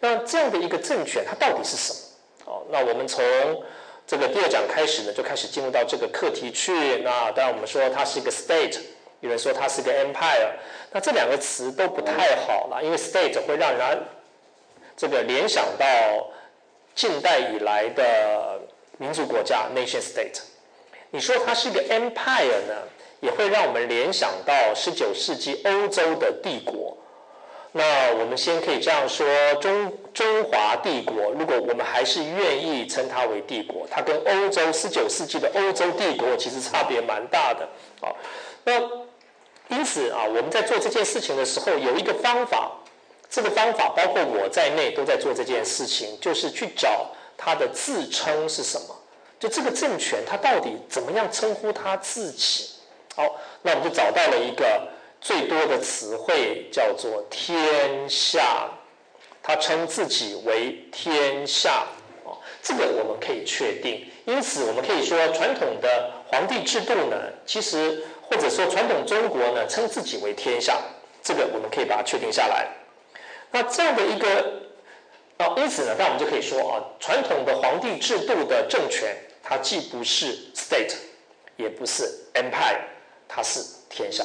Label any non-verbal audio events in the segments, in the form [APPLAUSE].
那这样的一个政权，它到底是什么？哦，那我们从这个第二讲开始呢，就开始进入到这个课题去。那当然我们说它是一个 state，有人说它是一个 empire。那这两个词都不太好了，因为 state 会让人这个联想到近代以来的民族国家 nation state。你说它是一个 empire 呢，也会让我们联想到十九世纪欧洲的帝国。那我们先可以这样说：中中华帝国，如果我们还是愿意称它为帝国，它跟欧洲十九世纪的欧洲帝国其实差别蛮大的。啊，那因此啊，我们在做这件事情的时候，有一个方法，这个方法包括我在内都在做这件事情，就是去找它的自称是什么，就这个政权它到底怎么样称呼它自己。好，那我们就找到了一个。最多的词汇叫做“天下”，他称自己为“天下”哦，这个我们可以确定。因此，我们可以说，传统的皇帝制度呢，其实或者说传统中国呢，称自己为“天下”，这个我们可以把它确定下来。那这样的一个啊，因此呢，那我们就可以说啊，传统的皇帝制度的政权，它既不是 state，也不是 empire，它是天下。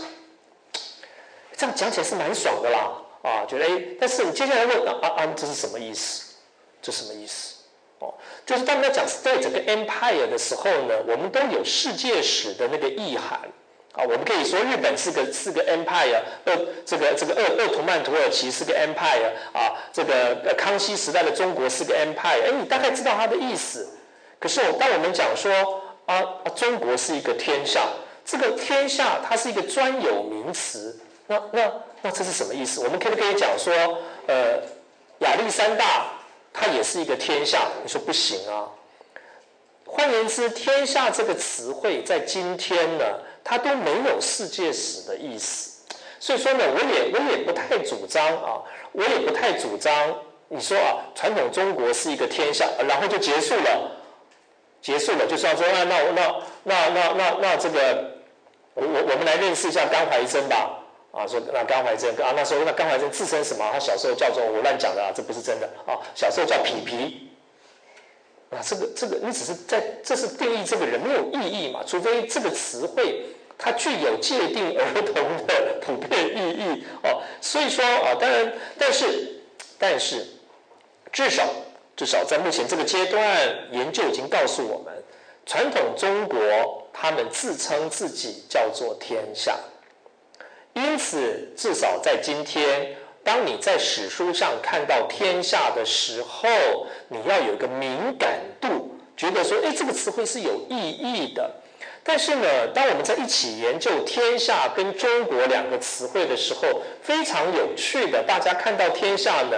这样讲起来是蛮爽的啦，啊，觉得哎，但是你接下来问啊啊，这是什么意思？这什么意思？哦，就是当我们在讲 state 跟 empire 的时候呢，我们都有世界史的那个意涵啊。我们可以说日本是个是个 empire，呃，这个这个鄂鄂图曼土耳其是个 empire 啊，这个康熙时代的中国是个 empire，哎，你大概知道它的意思。可是我当我们讲说啊啊，中国是一个天下，这个天下它是一个专有名词。那那那这是什么意思？我们可不可以讲说，呃，亚历山大他也是一个天下？你说不行啊。换言之，天下这个词汇在今天呢，它都没有世界史的意思。所以说呢，我也我也不太主张啊，我也不太主张你说啊，传统中国是一个天下，然后就结束了，结束了，就算说啊，那那那那那那这个，我我我们来认识一下甘怀真吧。啊，说那甘怀真啊，那时候那甘怀真自称什么？他小时候叫做我乱讲的啊，这不是真的啊。小时候叫皮皮，啊，这个这个你只是在这是定义这个人没有意义嘛？除非这个词汇它具有界定儿童的普遍意义哦。所以说啊，当然，但是但是至少至少在目前这个阶段，研究已经告诉我们，传统中国他们自称自己叫做天下。因此，至少在今天，当你在史书上看到“天下”的时候，你要有一个敏感度，觉得说：“哎，这个词汇是有意义的。”但是呢，当我们在一起研究“天下”跟“中国”两个词汇的时候，非常有趣的，大家看到“天下”呢，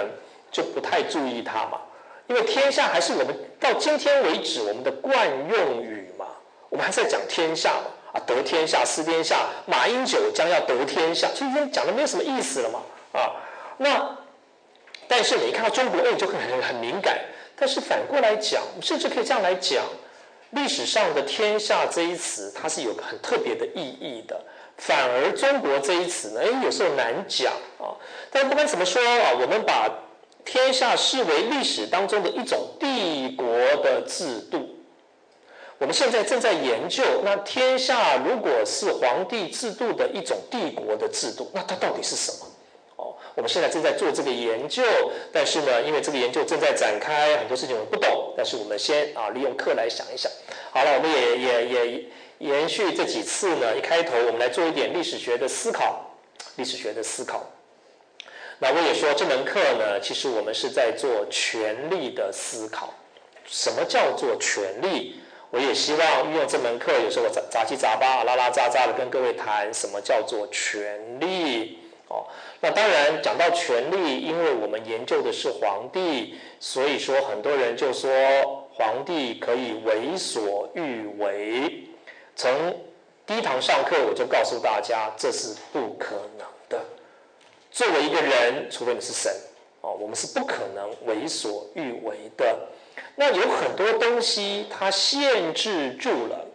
就不太注意它嘛，因为“天下”还是我们到今天为止我们的惯用语嘛，我们还在讲“天下”嘛。啊，得天下，失天下。马英九将要得天下，其实讲的没有什么意思了嘛。啊，那但是你一看到中国，哎，就很很敏感。但是反过来讲，甚至可以这样来讲，历史上的“天下”这一词，它是有很特别的意义的。反而“中国”这一词呢，哎，有时候难讲啊。但不管怎么说啊，我们把天下视为历史当中的一种帝国的制度。我们现在正在研究，那天下如果是皇帝制度的一种帝国的制度，那它到底是什么？哦，我们现在正在做这个研究，但是呢，因为这个研究正在展开，很多事情我们不懂，但是我们先啊利用课来想一想。好了，我们也也也延续这几次呢，一开头我们来做一点历史学的思考，历史学的思考。那我也说这门课呢，其实我们是在做权力的思考。什么叫做权力？我也希望运用这门课，有时候我杂杂七杂八、拉拉杂杂的跟各位谈什么叫做权力哦。那当然讲到权力，因为我们研究的是皇帝，所以说很多人就说皇帝可以为所欲为。从第一堂上课我就告诉大家，这是不可能的。作为一个人，除非你是神哦，我们是不可能为所欲为的。那有很多东西，它限制住了，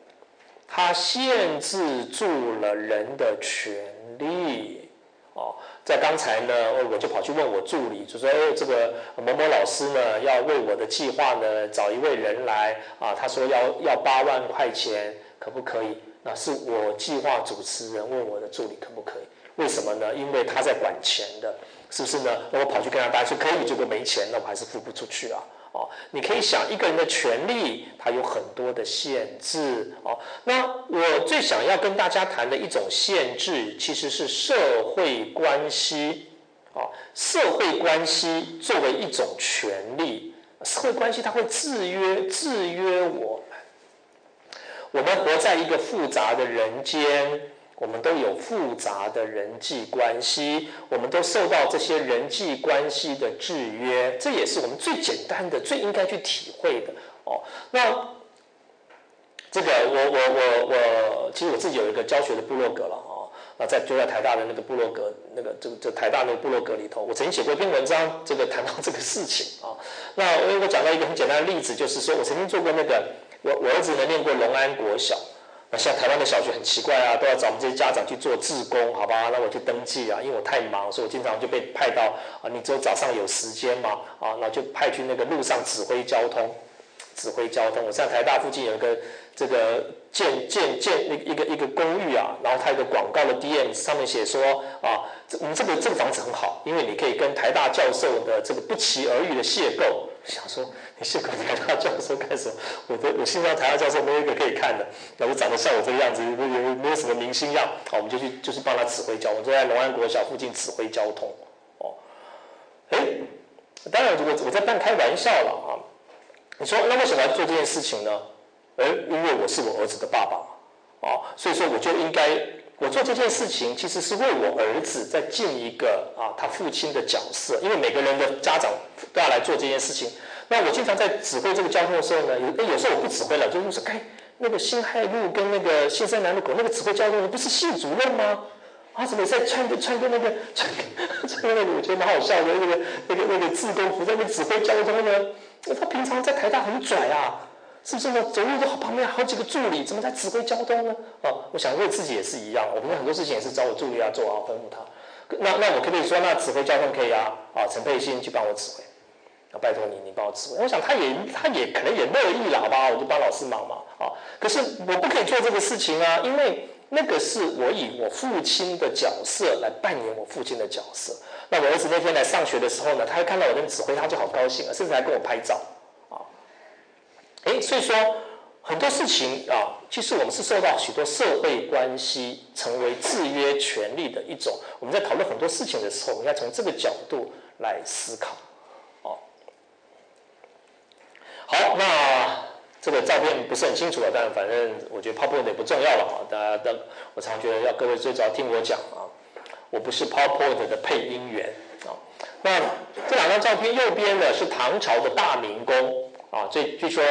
它限制住了人的权利，哦，在刚才呢，我就跑去问我助理，就说：“哎，这个某某老师呢，要为我的计划呢找一位人来啊，他说要要八万块钱，可不可以？”那是我计划主持人问我的助理可不可以？为什么呢？因为他在管钱的，是不是呢？那我跑去跟他答说可以，结果没钱，那我还是付不出去啊。哦，你可以想一个人的权利，他有很多的限制哦。那我最想要跟大家谈的一种限制，其实是社会关系哦。社会关系作为一种权利，社会关系它会制约制约我们。我们活在一个复杂的人间。我们都有复杂的人际关系，我们都受到这些人际关系的制约，这也是我们最简单的、最应该去体会的哦。那这个我我我我，其实我自己有一个教学的部落格了哦。那在就在台大的那个部落格，那个这这台大那个部落格里头，我曾经写过一篇文章，这个谈到这个事情啊。那我我讲到一个很简单的例子，就是说我曾经做过那个，我我儿子呢念过龙安国小。那像台湾的小学很奇怪啊，都要找我们这些家长去做志工，好吧？那我去登记啊，因为我太忙，所以我经常就被派到啊，你只有早上有时间嘛，啊，那就派去那个路上指挥交通，指挥交通。我在台大附近有一个这个建建建一一个一个公寓啊，然后它有个广告的 D M 上面写说啊，我们这个这个房子很好，因为你可以跟台大教授的这个不期而遇的邂逅。想说你是个台大教授干什么？我的我心上台大教授没有一个可以看的，然后长得像我这个样子，没有没有什么明星样，好，我们就去就是帮他指挥交通，就在龙安国小附近指挥交通。哦，哎，当然我我在半开玩笑了啊。你说那为什么要做这件事情呢？哎，因为我是我儿子的爸爸嘛，哦，所以说我就应该。我做这件事情，其实是为我儿子在尽一个啊，他父亲的角色。因为每个人的家长都要来做这件事情。那我经常在指挥这个交通的时候呢，有有时候我不指挥了，就是说，哎，那个新海路跟那个新山南路口那个指挥交通的不是系主任吗？啊，怎么在穿个穿个那个穿穿那个我觉得蛮好笑的那个那个那个自工服在那指挥交通呢？他平常在台大很拽啊。是不是呢？走路都旁边好几个助理，怎么在指挥交通呢？哦，我想为自己也是一样，我们很多事情也是找我助理要做啊，吩咐他。那那我可不可以说，那指挥交通可以啊？啊，陈佩欣去帮我指挥，啊，拜托你，你帮我指挥。我想他也他也可能也乐意了，好吧？我就帮老师忙嘛。啊，可是我不可以做这个事情啊，因为那个是我以我父亲的角色来扮演我父亲的角色。那我儿子那天来上学的时候呢，他一看到我在指挥，他就好高兴啊，甚至还跟我拍照啊。哎，所以说很多事情啊，其实我们是受到许多社会关系成为制约权利的一种。我们在讨论很多事情的时候，应该从这个角度来思考。哦，好，那这个照片不是很清楚了，但反正我觉得 PowerPoint 也不重要了啊。大家的，我常觉得要各位最早听我讲啊，我不是 PowerPoint 的配音员啊。那这两张照片，右边的是唐朝的大明宫。啊，据据说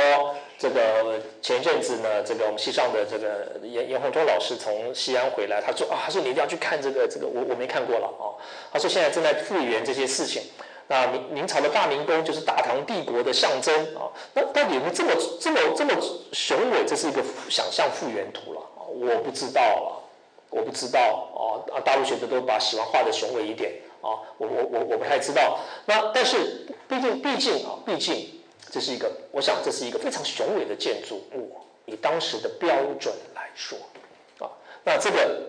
这个前阵子呢，这个我们西上的这个严严宏忠老师从西安回来，他说啊，他说你一定要去看这个这个，我我没看过了啊。他说现在正在复原这些事情。那明明朝的大明宫就是大唐帝国的象征啊。那到底这么这么这么雄伟，这是一个想象复原图了啊？我不知道了，我不知道啊啊！大陆学者都把喜欢画的雄伟一点啊，我我我我不太知道。那但是毕竟毕竟啊，毕竟。这是一个，我想这是一个非常雄伟的建筑物，以当时的标准来说，啊，那这个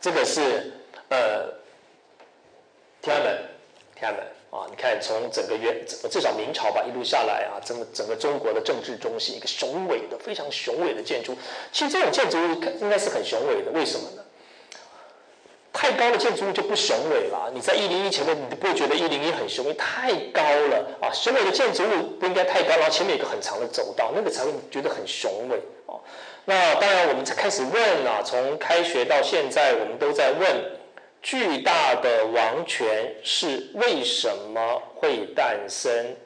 这个是呃天安门，天安门啊，你看从整个元至少明朝吧一路下来啊，整个整个中国的政治中心，一个雄伟的非常雄伟的建筑，其实这种建筑物应该是很雄伟的，为什么呢？太高的建筑物就不雄伟了。你在一零一前面，你都不会觉得一零一很雄伟，太高了啊！雄伟的建筑物不应该太高，然后前面有个很长的走道，那个才会觉得很雄伟哦。那当然，我们才开始问啊，从开学到现在，我们都在问：巨大的王权是为什么会诞生？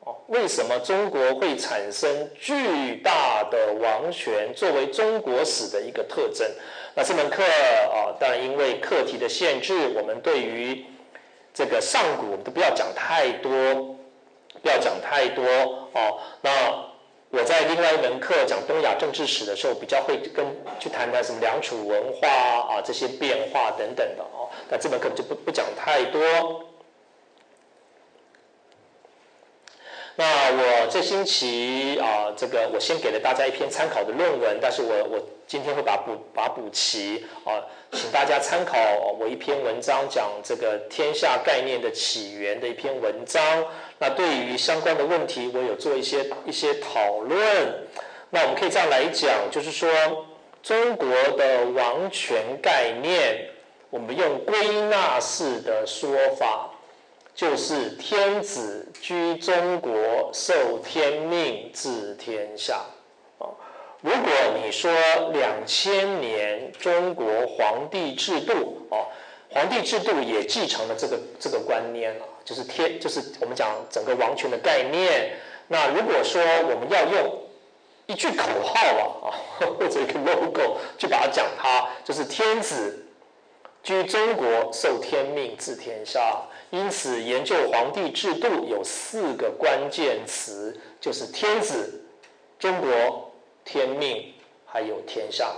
哦，为什么中国会产生巨大的王权，作为中国史的一个特征？那这门课啊，当然因为课题的限制，我们对于这个上古我们都不要讲太多，不要讲太多哦。那我在另外一门课讲东亚政治史的时候，比较会跟去谈谈什么良渚文化啊这些变化等等的哦。那这门课就不不讲太多。那我这星期啊，这个我先给了大家一篇参考的论文，但是我我今天会把补把补齐啊，请大家参考我一篇文章，讲这个天下概念的起源的一篇文章。那对于相关的问题，我有做一些一些讨论。那我们可以这样来讲，就是说中国的王权概念，我们用归纳式的说法。就是天子居中国，受天命治天下。啊，如果你说两千年中国皇帝制度，哦，皇帝制度也继承了这个这个观念啊，就是天，就是我们讲整个王权的概念。那如果说我们要用一句口号啊，啊，[LAUGHS] 或者一个 logo 去把它讲它，就是天子居中国，受天命治天下。因此，研究皇帝制度有四个关键词，就是天子、中国、天命，还有天下。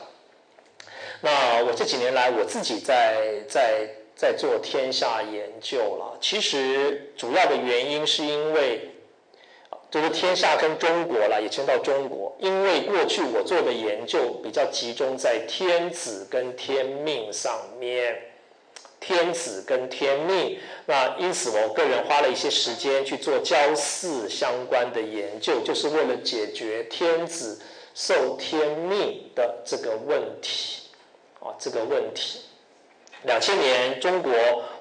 那我这几年来，我自己在在在做天下研究了。其实主要的原因是因为，就是天下跟中国了，也牵到中国。因为过去我做的研究比较集中在天子跟天命上面。天子跟天命，那因此我个人花了一些时间去做交四相关的研究，就是为了解决天子受天命的这个问题啊，这个问题。两千年中国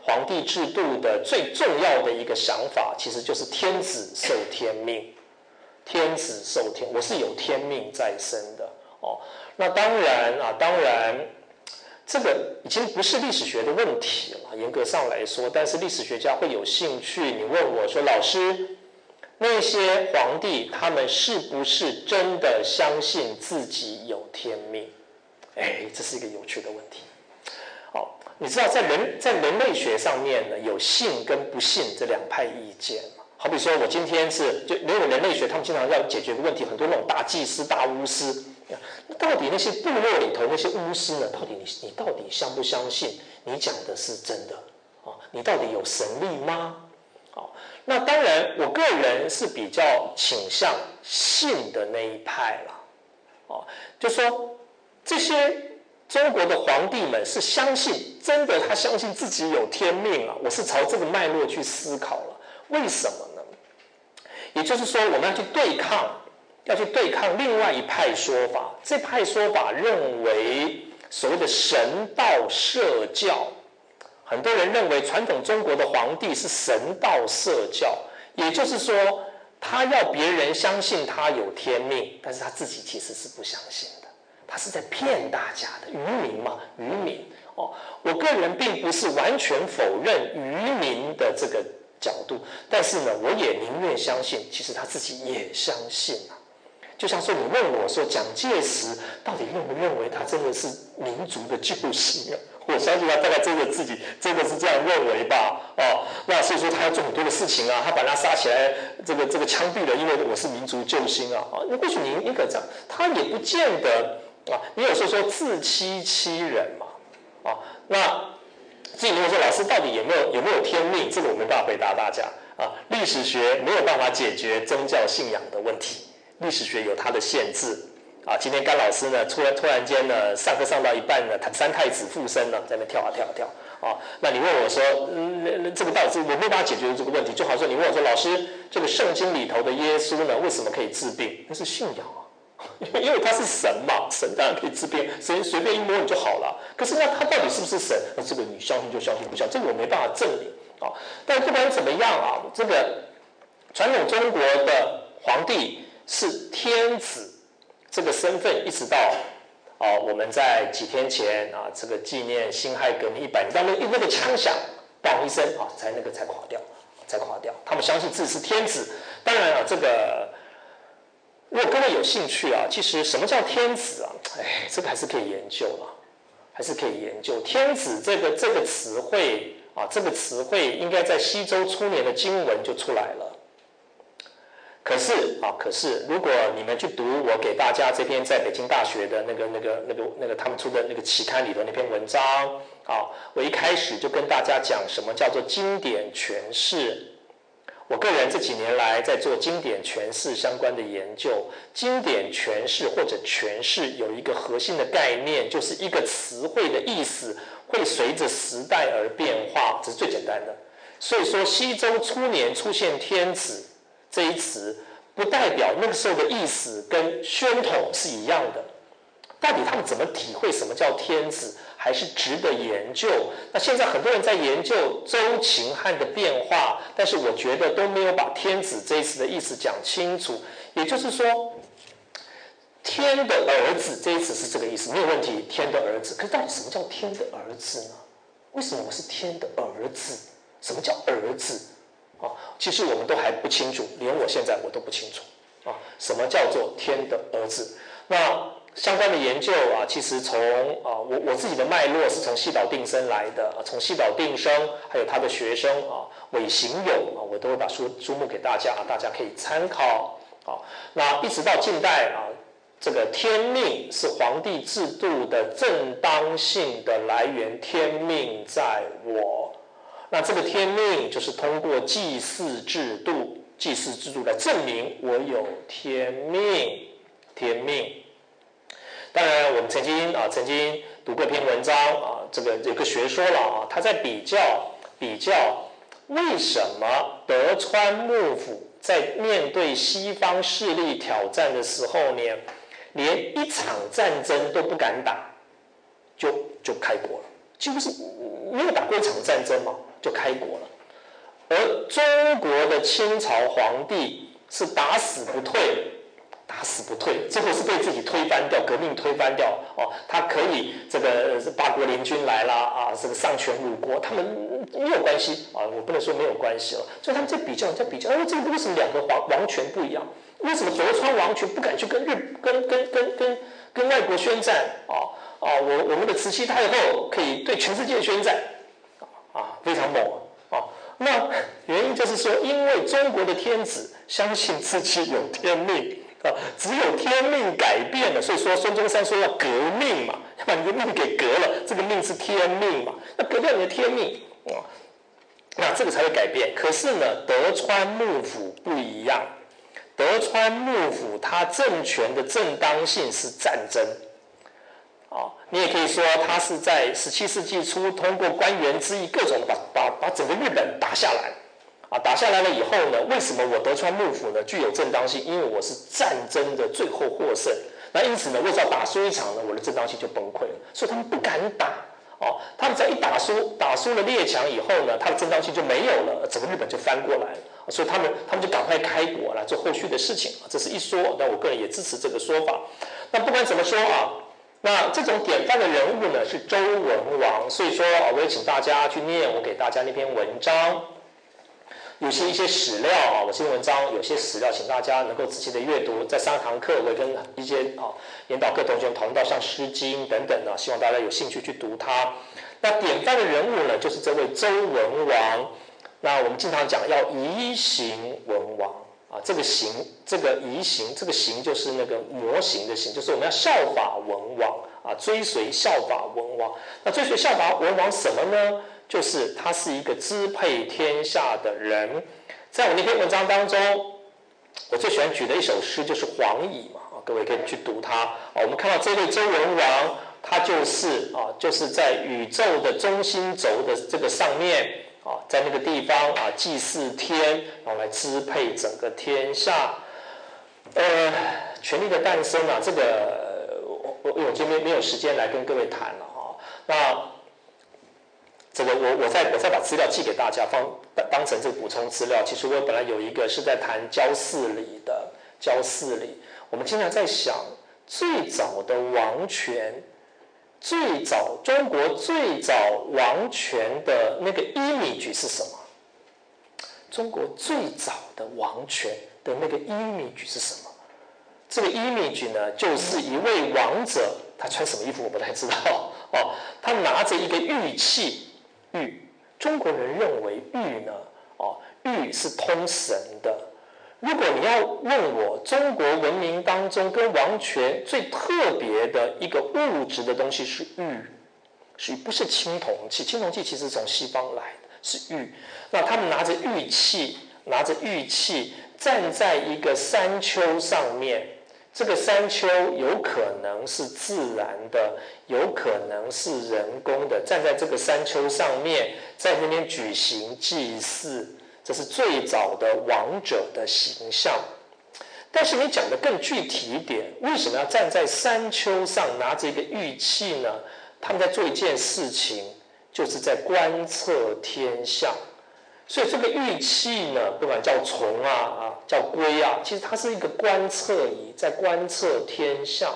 皇帝制度的最重要的一个想法，其实就是天子受天命，天子受天，我是有天命在身的哦。那当然啊，当然。这个已经不是历史学的问题了，严格上来说，但是历史学家会有兴趣。你问我说，老师，那些皇帝他们是不是真的相信自己有天命？哎，这是一个有趣的问题。好，你知道在人在人类学上面呢，有信跟不信这两派意见？好比说我今天是就因为人类学，他们经常要解决个问题，很多那种大祭司、大巫师。到底那些部落里头那些巫师呢？到底你你到底相不相信你讲的是真的啊？你到底有神力吗？哦，那当然，我个人是比较倾向信的那一派了。哦，就说这些中国的皇帝们是相信真的，他相信自己有天命啊。我是朝这个脉络去思考了，为什么呢？也就是说，我们要去对抗。要去对抗另外一派说法，这派说法认为所谓的神道社教，很多人认为传统中国的皇帝是神道社教，也就是说他要别人相信他有天命，但是他自己其实是不相信的，他是在骗大家的愚民嘛，愚民哦。我个人并不是完全否认愚民的这个角度，但是呢，我也宁愿相信，其实他自己也相信啊。就像说，你问我说蒋介石到底认不认为他真的是民族的救星啊？我相信他大概真的自己真的是这样认为吧？哦，那所以说他要做很多的事情啊，他把他杀起来，这个这个枪毙了，因为我是民族救星啊！啊，那或许您应该这样，他也不见得啊。你有时候说自欺欺人嘛？啊，那至于果说老师到底有没有有没有天命，这个我没办法回答大家啊。历史学没有办法解决宗教信仰的问题。历史学有它的限制啊！今天甘老师呢，突然突然间呢，上课上到一半呢，他三太子附身了，在那跳啊跳啊跳啊！那你问我说，嗯，这个到底是我没办法解决这个问题？就好像你问我说，老师，这个圣经里头的耶稣呢，为什么可以治病？那是信仰啊，[LAUGHS] 因为他是神嘛，神当然可以治病，随随便一摸你就好了。可是那他到底是不是神？那这个你相信就相信，不相信这个我没办法证明啊。但不管怎么样啊，这个传统中国的皇帝。是天子这个身份，一直到啊，我们在几天前啊，这个纪念辛亥革命一百年，当那那个枪响，嘣一声啊，才那个才垮掉，才垮掉。他们相信自己是天子。当然了，这个如果各位有兴趣啊，其实什么叫天子啊？哎，这个还是可以研究了，还是可以研究。天子这个这个词汇啊，这个词汇应该在西周初年的经文就出来了。可是啊，可是如果你们去读我给大家这篇在北京大学的那个、那个、那个、那个他们出的那个期刊里头那篇文章啊，我一开始就跟大家讲什么叫做经典诠释。我个人这几年来在做经典诠释相关的研究，经典诠释或者诠释有一个核心的概念，就是一个词汇的意思会随着时代而变化，这是最简单的。所以说，西周初年出现“天子”这一词，不代表那个时候的意思跟宣统是一样的。到底他们怎么体会什么叫天子，还是值得研究？那现在很多人在研究周秦汉的变化，但是我觉得都没有把“天子”这一词的意思讲清楚。也就是说，“天的儿子”这一词是这个意思，没有问题。天的儿子，可是到底什么叫天的儿子呢？为什么我是天的儿子？什么叫儿子？啊，其实我们都还不清楚，连我现在我都不清楚啊。什么叫做天的儿子？那相关的研究啊，其实从啊，我我自己的脉络是从西岛定生来的，从西岛定生还有他的学生啊，韦行友啊，我都会把书书目给大家啊，大家可以参考啊。那一直到近代啊，这个天命是皇帝制度的正当性的来源，天命在我。那这个天命就是通过祭祀制度，祭祀制度来证明我有天命，天命。当然，我们曾经啊，曾经读过一篇文章啊，这个有个学说了啊，他在比较比较为什么德川幕府在面对西方势力挑战的时候呢，连一场战争都不敢打，就就开国了，几乎是没有打过一场战争嘛。就开国了，而中国的清朝皇帝是打死不退，打死不退，最后是被自己推翻掉，革命推翻掉。哦，他可以这个八国联军来了啊，这个丧权辱国，他们没有关系啊，我不能说没有关系了。所以他们在比较，在比较，哎，这个为什么两个皇王权不一样？为什么德川王权不敢去跟日、跟跟跟跟跟外国宣战？啊啊，我我们的慈禧太后可以对全世界宣战。啊，非常猛啊！那原因就是说，因为中国的天子相信自己有天命啊，只有天命改变了，所以说孙中山说要革命嘛，要把你的命给革了，这个命是天命嘛，那革掉你的天命啊，那这个才会改变。可是呢，德川幕府不一样，德川幕府它政权的正当性是战争。啊，你也可以说他是在十七世纪初通过官员之意，各种把把把整个日本打下来，啊，打下来了以后呢，为什么我德川幕府呢具有正当性？因为我是战争的最后获胜，那因此呢，为了要打输一场呢，我的正当性就崩溃了，所以他们不敢打。哦，他们在一打输打输了列强以后呢，他的正当性就没有了，整个日本就翻过来了，所以他们他们就赶快开国了，做后续的事情这是一说，那我个人也支持这个说法。那不管怎么说啊。那这种典范的人物呢，是周文王。所以说，我也请大家去念我给大家那篇文章，有些一些史料啊，我这篇文章有些史料，请大家能够仔细的阅读。在三堂课，我跟一些啊引导各同学讨论到像《诗经》等等的，希望大家有兴趣去读它。那典范的人物呢，就是这位周文王。那我们经常讲要移行文王。啊，这个形，这个仪形，这个形就是那个模型的形，就是我们要效法文王啊，追随效法文王。那追随效法文王什么呢？就是他是一个支配天下的人。在我那篇文章当中，我最喜欢举的一首诗就是《黄乙》嘛，啊，各位可以去读它。啊，我们看到这位周文王，他就是啊，就是在宇宙的中心轴的这个上面。啊，在那个地方啊，祭祀天，然后来支配整个天下。呃，权力的诞生啊，这个我我我今天没有时间来跟各位谈了哈。那这个我我再我再把资料寄给大家，方当当成这个补充资料。其实我本来有一个是在谈焦氏礼的焦氏礼，我们经常在想最早的王权。最早中国最早王权的那个 image 是什么？中国最早的王权的那个 image 是什么？这个 image 呢，就是一位王者，他穿什么衣服我不太知道 [LAUGHS] 哦。他拿着一个玉器，玉。中国人认为玉呢，哦，玉是通神的，如果你要问我中国文明当中跟王权最特别的一个物质的东西是玉，是不是青铜器？青铜器其实从西方来的，是玉。那他们拿着玉器，拿着玉器站在一个山丘上面，这个山丘有可能是自然的，有可能是人工的。站在这个山丘上面，在那边举行祭祀。这是最早的王者的形象，但是你讲的更具体一点，为什么要站在山丘上拿着一个玉器呢？他们在做一件事情，就是在观测天象。所以这个玉器呢，不管叫虫啊啊，叫龟啊，其实它是一个观测仪，在观测天象。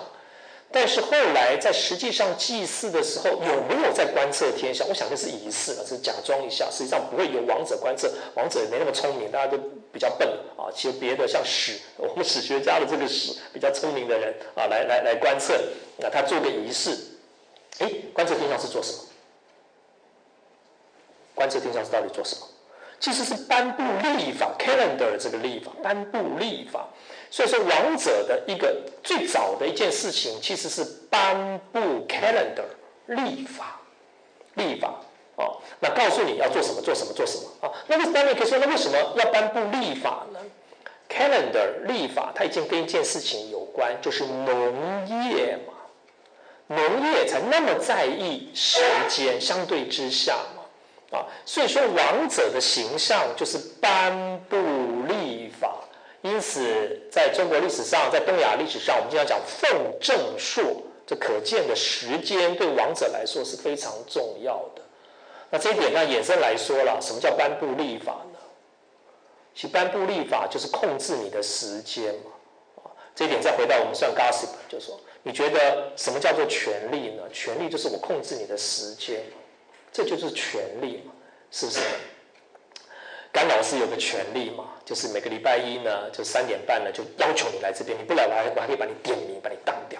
但是后来在实际上祭祀的时候，有没有在观测天象？我想这是仪式了，是假装一下。实际上不会有王者观测，王者也没那么聪明，大家都比较笨啊。其实别的像史，我们史学家的这个史比较聪明的人啊，来来来观测，那他做个仪式。哎，观测天象是做什么？观测天象是到底做什么？其实是颁布历法，calendar 这个历法，颁布历法。所以说，王者的一个最早的一件事情，其实是颁布 calendar 立法，立法哦。那告诉你要做什么，做什么，做什么啊？那么当然可以说，那为什么要颁布立法呢？calendar 立法，它已经跟一件事情有关，就是农业嘛。农业才那么在意时间，相对之下嘛，啊，所以说王者的形象就是颁布。因此，在中国历史上，在东亚历史上，我们经常讲奉正朔，这可见的时间对王者来说是非常重要的。那这一点呢，衍生来说了，什么叫颁布立法呢？其颁布立法就是控制你的时间嘛。啊，这一点再回到我们算 gossip，就说你觉得什么叫做权力呢？权力就是我控制你的时间，这就是权力嘛，是不是？甘老师有个权利嘛，就是每个礼拜一呢，就三点半呢，就要求你来这边，你不来，我还我还可以把你点名，把你当掉，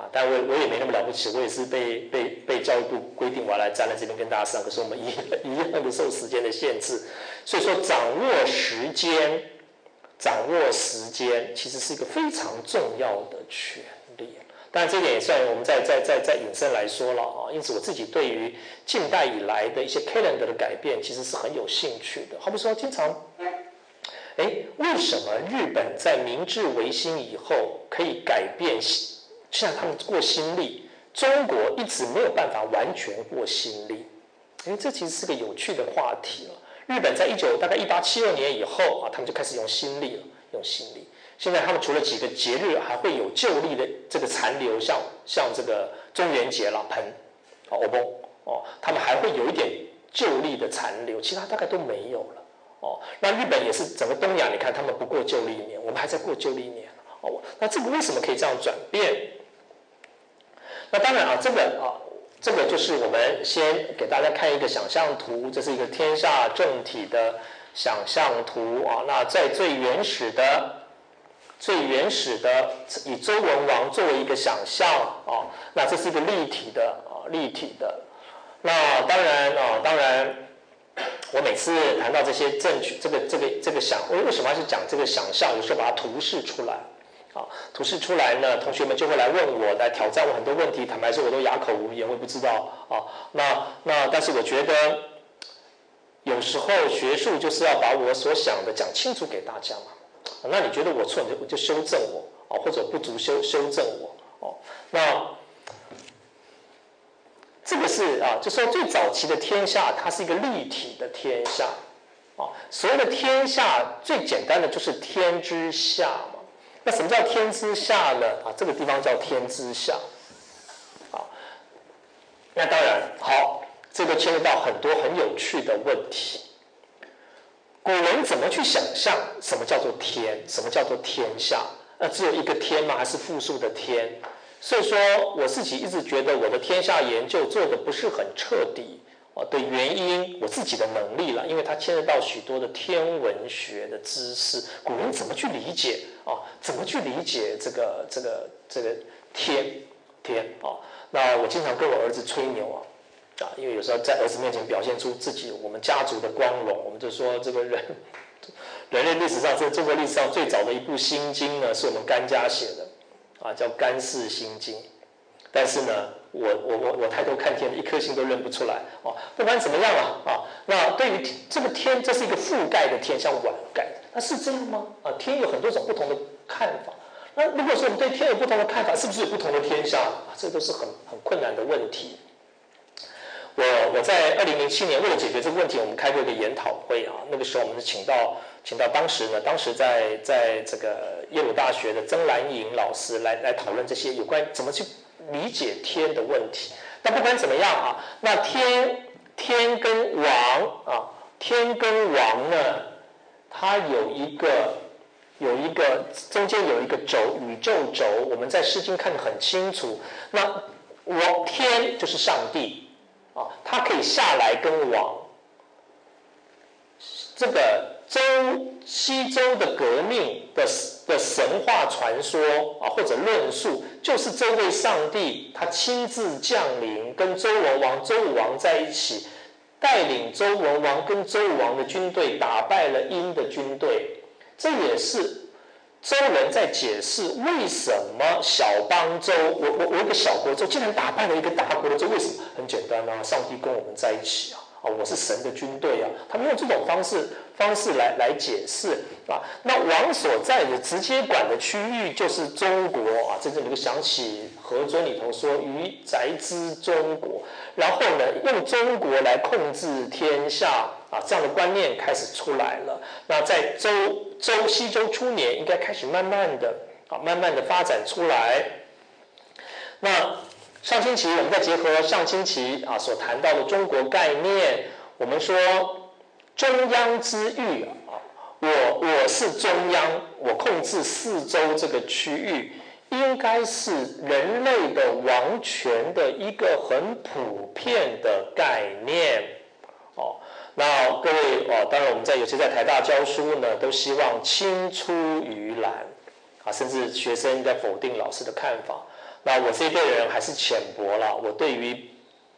啊！但我我也没那么了不起，我也是被被被教育部规定我要来站在这边跟大家上，可是我们一 [LAUGHS] 一样的受时间的限制，所以说掌握时间，掌握时间其实是一个非常重要的权。当然，这点也算我们在在在在引申来说了啊。因此，我自己对于近代以来的一些 calendar 的改变，其实是很有兴趣的。好比说，经常，哎，为什么日本在明治维新以后可以改变，像他们过新历，中国一直没有办法完全过新历？因为这其实是个有趣的话题了。日本在一九大概一八七二年以后啊，他们就开始用新历了，用新历。现在他们除了几个节日，还会有旧历的这个残留，像像这个中元节了，盆，哦，欧哦，他们还会有一点旧历的残留，其他大概都没有了，哦，那日本也是整个东亚，你看他们不过旧历年，我们还在过旧历年，哦，那这个为什么可以这样转变？那当然啊，这个啊，这个就是我们先给大家看一个想象图，这是一个天下政体的想象图啊，那在最原始的。最原始的以周文王作为一个想象啊，那这是一个立体的啊，立体的。那当然啊，当然，我每次谈到这些证据，这个这个这个想，为为什么要去讲这个想象？有时候把它图示出来啊，图示出来呢，同学们就会来问我，来挑战我很多问题。坦白说，我都哑口无言，我也不知道啊。那那，但是我觉得，有时候学术就是要把我所想的讲清楚给大家嘛。那你觉得我错，你就就修正我哦，或者不足修修正我哦。那这个是啊，就说最早期的天下，它是一个立体的天下啊。所谓的天下，最简单的就是天之下嘛。那什么叫天之下呢？啊，这个地方叫天之下。啊，那当然好，这个牵涉到很多很有趣的问题。古人怎么去想象什么叫做天？什么叫做天下？那只有一个天吗？还是复数的天？所以说，我自己一直觉得我的天下研究做的不是很彻底哦的原因，我自己的能力了，因为它牵涉到许多的天文学的知识。古人怎么去理解啊？怎么去理解这个这个这个天天啊？那我经常跟我儿子吹牛啊。啊，因为有时候在儿子面前表现出自己我们家族的光荣，我们就说这个人人类历史上，在中国历史上最早的一部《心经》呢，是我们甘家写的，啊，叫《甘氏心经》。但是呢，我我我我抬头看天，一颗星都认不出来哦。不管怎么样啊，啊，那对于这个天，这是一个覆盖的天，像碗盖，那是这样吗？啊，天有很多种不同的看法。那如果说我们对天有不同的看法，是不是有不同的天下？啊，这都是很很困难的问题。我我在二零零七年为了解决这个问题，我们开过一个研讨会啊。那个时候我们是请到请到当时呢，当时在在这个耶鲁大学的曾兰颖老师来来讨论这些有关怎么去。理解天的问题，那不管怎么样啊，那天天跟王啊，天跟王呢，它有一个有一个中间有一个轴，宇宙轴，我们在诗经看得很清楚。那我天就是上帝啊，他可以下来跟王，这个。周西周的革命的的神话传说啊，或者论述，就是这位上帝他亲自降临，跟周文王、周武王在一起，带领周文王跟周武王的军队打败了殷的军队。这也是周人在解释为什么小邦周，我我我一个小国周竟然打败了一个大国周，为什么？很简单啊，上帝跟我们在一起啊。啊，我是神的军队啊！他们用这种方式方式来来解释啊。那王所在的直接管的区域就是中国啊。这里就想起《何尊》里头说“于宅之中国”，然后呢，用中国来控制天下啊，这样的观念开始出来了。那在周周西周初年，应该开始慢慢的啊，慢慢的发展出来。那。上星期我们再结合上星期啊所谈到的中国概念，我们说中央之域啊，我我是中央，我控制四周这个区域，应该是人类的王权的一个很普遍的概念。那各位哦，当然我们在有些在台大教书呢，都希望青出于蓝啊，甚至学生在否定老师的看法。那我这一辈人还是浅薄了，我对于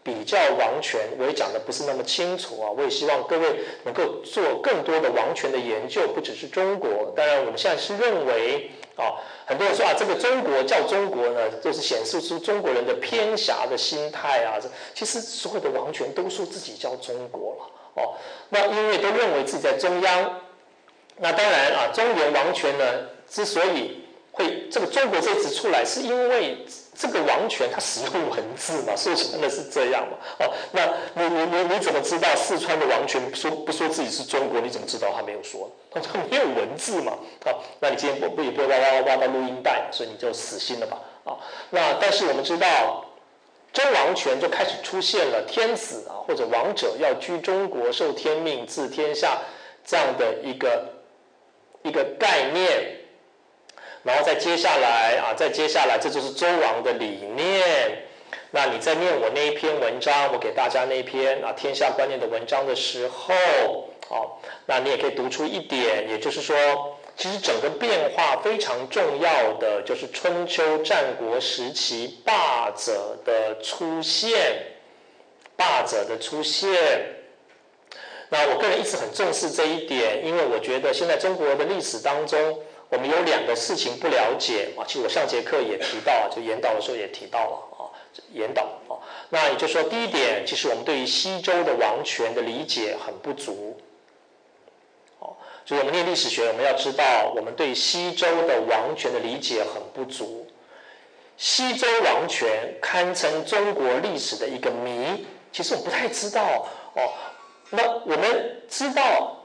比较王权，我也讲的不是那么清楚啊。我也希望各位能够做更多的王权的研究，不只是中国。当然，我们现在是认为啊，很多人说啊，这个中国叫中国呢，就是显示出中国人的偏狭的心态啊。这其实所有的王权都说自己叫中国了哦。那因为都认为自己在中央，那当然啊，中原王权呢之所以。会这个中国这次出来，是因为这个王权他使用文字嘛？说穿的是这样嘛？哦，那你你你你怎么知道四川的王权说不说自己是中国？你怎么知道他没有说？他 [LAUGHS] 说没有文字嘛？好，那你今天不不也不会挖挖挖到录音带，所以你就死心了吧？啊，那但是我们知道，周王权就开始出现了天子啊或者王者要居中国，受天命治天下这样的一个一个概念。然后再接下来啊，再接下来，这就是周王的理念。那你在念我那一篇文章，我给大家那篇啊天下观念的文章的时候，哦，那你也可以读出一点，也就是说，其实整个变化非常重要的就是春秋战国时期霸者的出现，霸者的出现。那我个人一直很重视这一点，因为我觉得现在中国的历史当中。我们有两个事情不了解啊，其实我上节课也提到，就研导的时候也提到了啊，研导啊，那也就是说，第一点，其实我们对于西周的王权的理解很不足，我们念历史学，我们要知道，我们对西周的王权的理解很不足，西周王权堪称中国历史的一个谜，其实我们不太知道哦，那我们知道。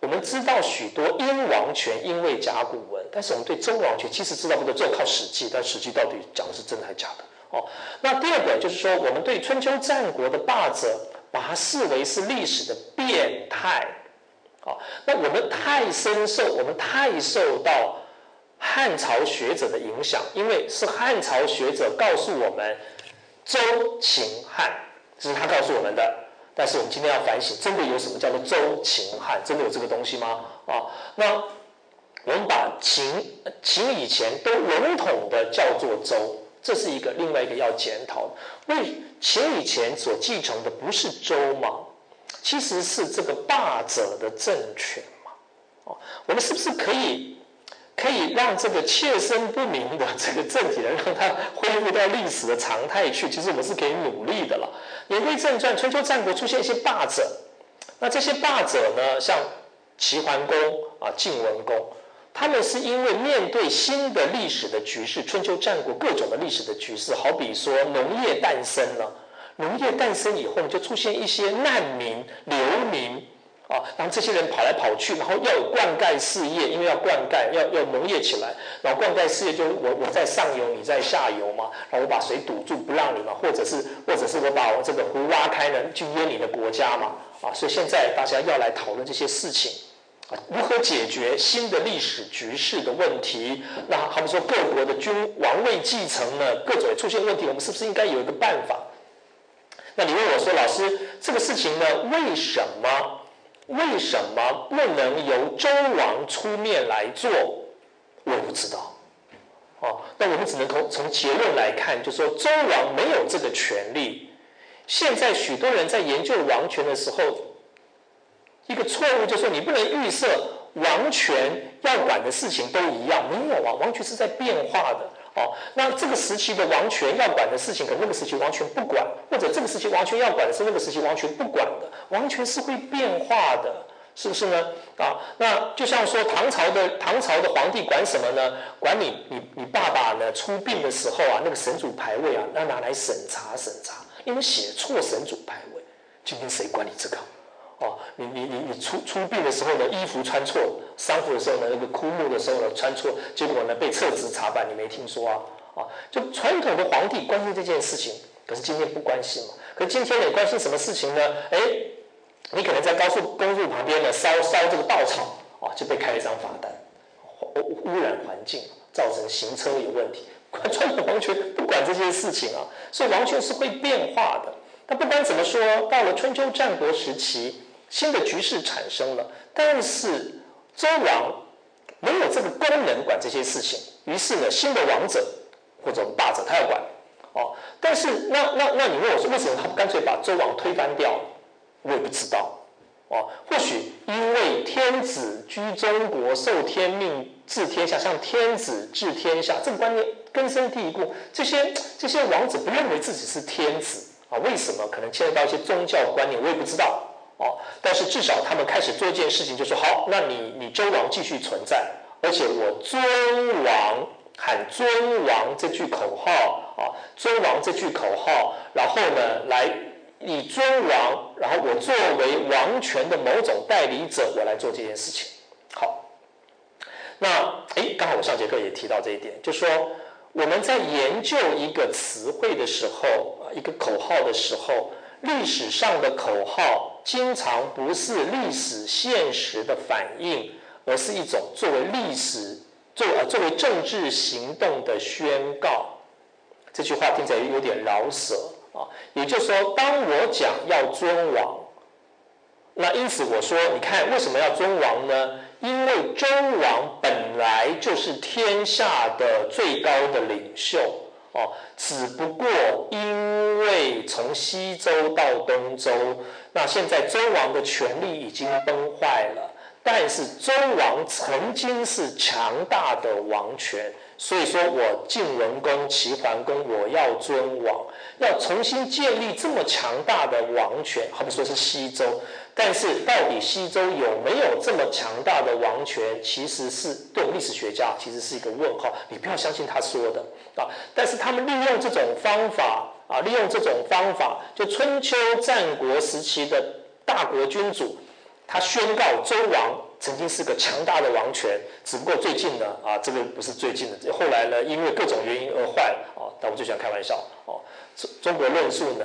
我们知道许多殷王权因为甲骨文，但是我们对周王权其实知道不多，只有靠《史记》，但《史记》到底讲的是真的还是假的？哦，那第二个就是说，我们对春秋战国的霸者，把它视为是历史的变态。好，那我们太深受，我们太受到汉朝学者的影响，因为是汉朝学者告诉我们周秦汉，这是他告诉我们的。但是我们今天要反省，真的有什么叫做周秦汉？真的有这个东西吗？啊，那我们把秦秦以前都笼统的叫做周，这是一个另外一个要检讨。为秦以前所继承的不是周吗？其实是这个霸者的政权嘛。哦，我们是不是可以可以让这个切身不明的这个政体呢，让它恢复到历史的常态去？其实我们是可以努力的了。言归正传，春秋战国出现一些霸者，那这些霸者呢，像齐桓公啊、晋文公。他们是因为面对新的历史的局势，春秋战国各种的历史的局势，好比说农业诞生了，农业诞生以后就出现一些难民、流民啊，然后这些人跑来跑去，然后要有灌溉事业，因为要灌溉，要要农业起来，然后灌溉事业就我我在上游，你在下游嘛，然后我把水堵住不让你嘛，或者是或者是我把我这个湖挖开呢，去淹你的国家嘛，啊，所以现在大家要来讨论这些事情。如何解决新的历史局势的问题？那他们说各国的君王位继承呢，各种出现问题，我们是不是应该有一个办法？那你问我说，老师，这个事情呢，为什么为什么不能由周王出面来做？我不知道。哦，那我们只能从从结论来看，就说周王没有这个权利。现在许多人在研究王权的时候。一个错误就是说，你不能预设王权要管的事情都一样，没有啊，王权是在变化的哦。那这个时期的王权要管的事情，可那个时期王权不管，或者这个时期王权要管的是那个时期王权不管的，王权是会变化的，是不是呢？啊，那就像说唐朝的唐朝的皇帝管什么呢？管你你你爸爸呢出殡的时候啊，那个神主牌位啊，要拿来审查审查，因为写错神主牌位，今天谁管你这个？哦，你你你你出出殡的时候呢，衣服穿错；丧服的时候呢，那个枯木的时候呢穿错，结果呢被撤职查办，你没听说啊？啊，就传统的皇帝关心这件事情，可是今天不关心嘛？可是今天你关心什么事情呢？哎，你可能在高速公路旁边呢烧烧这个稻草，啊，就被开了一张罚单，污污染环境，造成行车有问题。[LAUGHS] 传统皇权不管这些事情啊，所以王权是会变化的。但不管怎么说，到了春秋战国时期。新的局势产生了，但是周王没有这个功能管这些事情，于是呢，新的王者或者霸者他要管，哦，但是那那那你问我说，为什么他不干脆把周王推翻掉？我也不知道，哦，或许因为天子居中国，受天命治天下，像天子治天下这个观念根深蒂固，这些这些王子不认为自己是天子啊？为什么？可能牵涉到一些宗教观念，我也不知道。哦，但是至少他们开始做一件事情，就说好，那你你周王继续存在，而且我尊王喊尊王这句口号啊，尊王这句口号，然后呢，来以尊王，然后我作为王权的某种代理者，我来做这件事情。好，那哎，刚好我上节课也提到这一点，就说我们在研究一个词汇的时候，一个口号的时候。历史上的口号经常不是历史现实的反应，而是一种作为历史作呃作为政治行动的宣告。这句话听起来有点饶舌啊，也就是说，当我讲要尊王，那因此我说，你看为什么要尊王呢？因为周王本来就是天下的最高的领袖。哦，只不过因为从西周到东周，那现在周王的权力已经崩坏了。但是周王曾经是强大的王权，所以说我晋文公、齐桓公，我要尊王，要重新建立这么强大的王权。好比说是西周。但是，到底西周有没有这么强大的王权？其实是对历史学家其实是一个问号。你不要相信他说的啊！但是他们利用这种方法啊，利用这种方法，就春秋战国时期的大国君主，他宣告周王曾经是个强大的王权，只不过最近呢啊，这个不是最近的，后来呢因为各种原因而坏了啊。但我最喜欢开玩笑哦，中中国论述呢，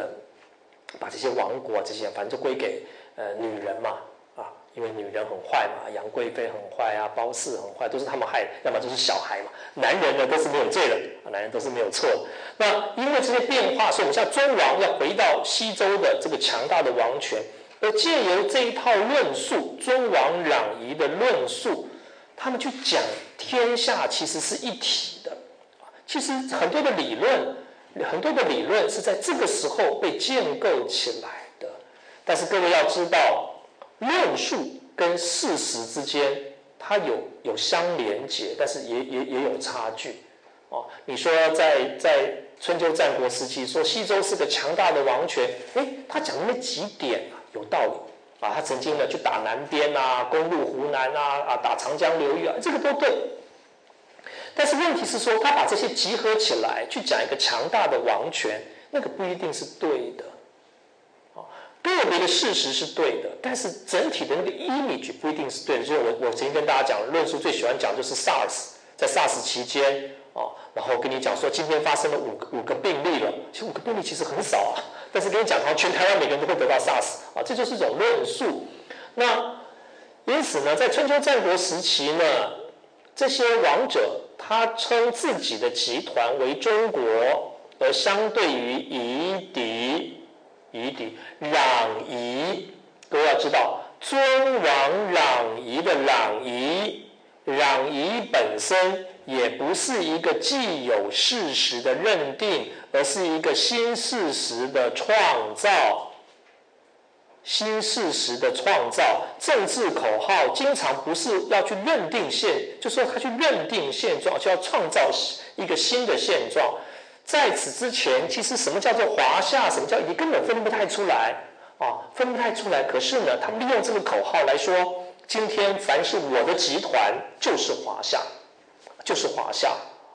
把这些王国这些反正就归给。呃，女人嘛，啊，因为女人很坏嘛，杨贵妃很坏啊，褒姒很坏，都是他们害，要么就是小孩嘛。男人呢都是没有罪的，男人都是没有错的。那因为这些变化，所以我们现在尊王要回到西周的这个强大的王权，而借由这一套论述，尊王攘夷的论述，他们去讲天下其实是一体的。其实很多的理论，很多的理论是在这个时候被建构起来。但是各位要知道，论述跟事实之间，它有有相连结，但是也也也有差距。哦，你说在在春秋战国时期，说西周是个强大的王权，哎，他讲的那几点啊，有道理啊。他曾经呢去打南边啊，攻入湖南啊，啊打长江流域啊，这个都对。但是问题是说，他把这些集合起来去讲一个强大的王权，那个不一定是对的。个别的事实是对的，但是整体的那个 image 不一定是对的。就是我我曾经跟大家讲，论述最喜欢讲就是 SARS，在 SARS 期间。哦，然后跟你讲说今天发生了五个五个病例了，其实五个病例其实很少啊，但是跟你讲好像全台湾每个人都会得到 SARS 啊，这就是一种论述。那因此呢，在春秋战国时期呢，这些王者他称自己的集团为中国，而相对于夷狄，夷狄攘夷，各位要知道，尊王攘夷的攘夷，攘夷本身。也不是一个既有事实的认定，而是一个新事实的创造。新事实的创造，政治口号经常不是要去认定现，就说他去认定现状，就要创造一个新的现状。在此之前，其实什么叫做华夏，什么叫你根本分不太出来啊，分不太出来。可是呢，他们利用这个口号来说，今天凡是我的集团就是华夏。就是华夏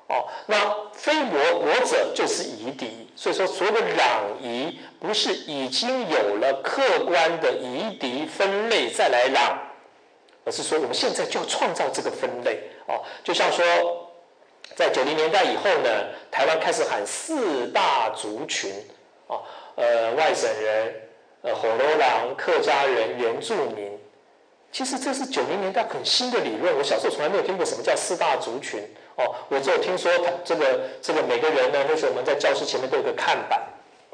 哦，那非我我者就是夷狄，所以说所有的攘夷不是已经有了客观的夷狄分类再来攘，而是说我们现在就要创造这个分类哦，就像说在九零年代以后呢，台湾开始喊四大族群哦，呃外省人、呃火罗狼、客家人、原住民。其实这是九零年代很新的理论，我小时候从来没有听过什么叫四大族群哦。我只有听说他这个这个每个人呢，那时候我们在教室前面都有个看板，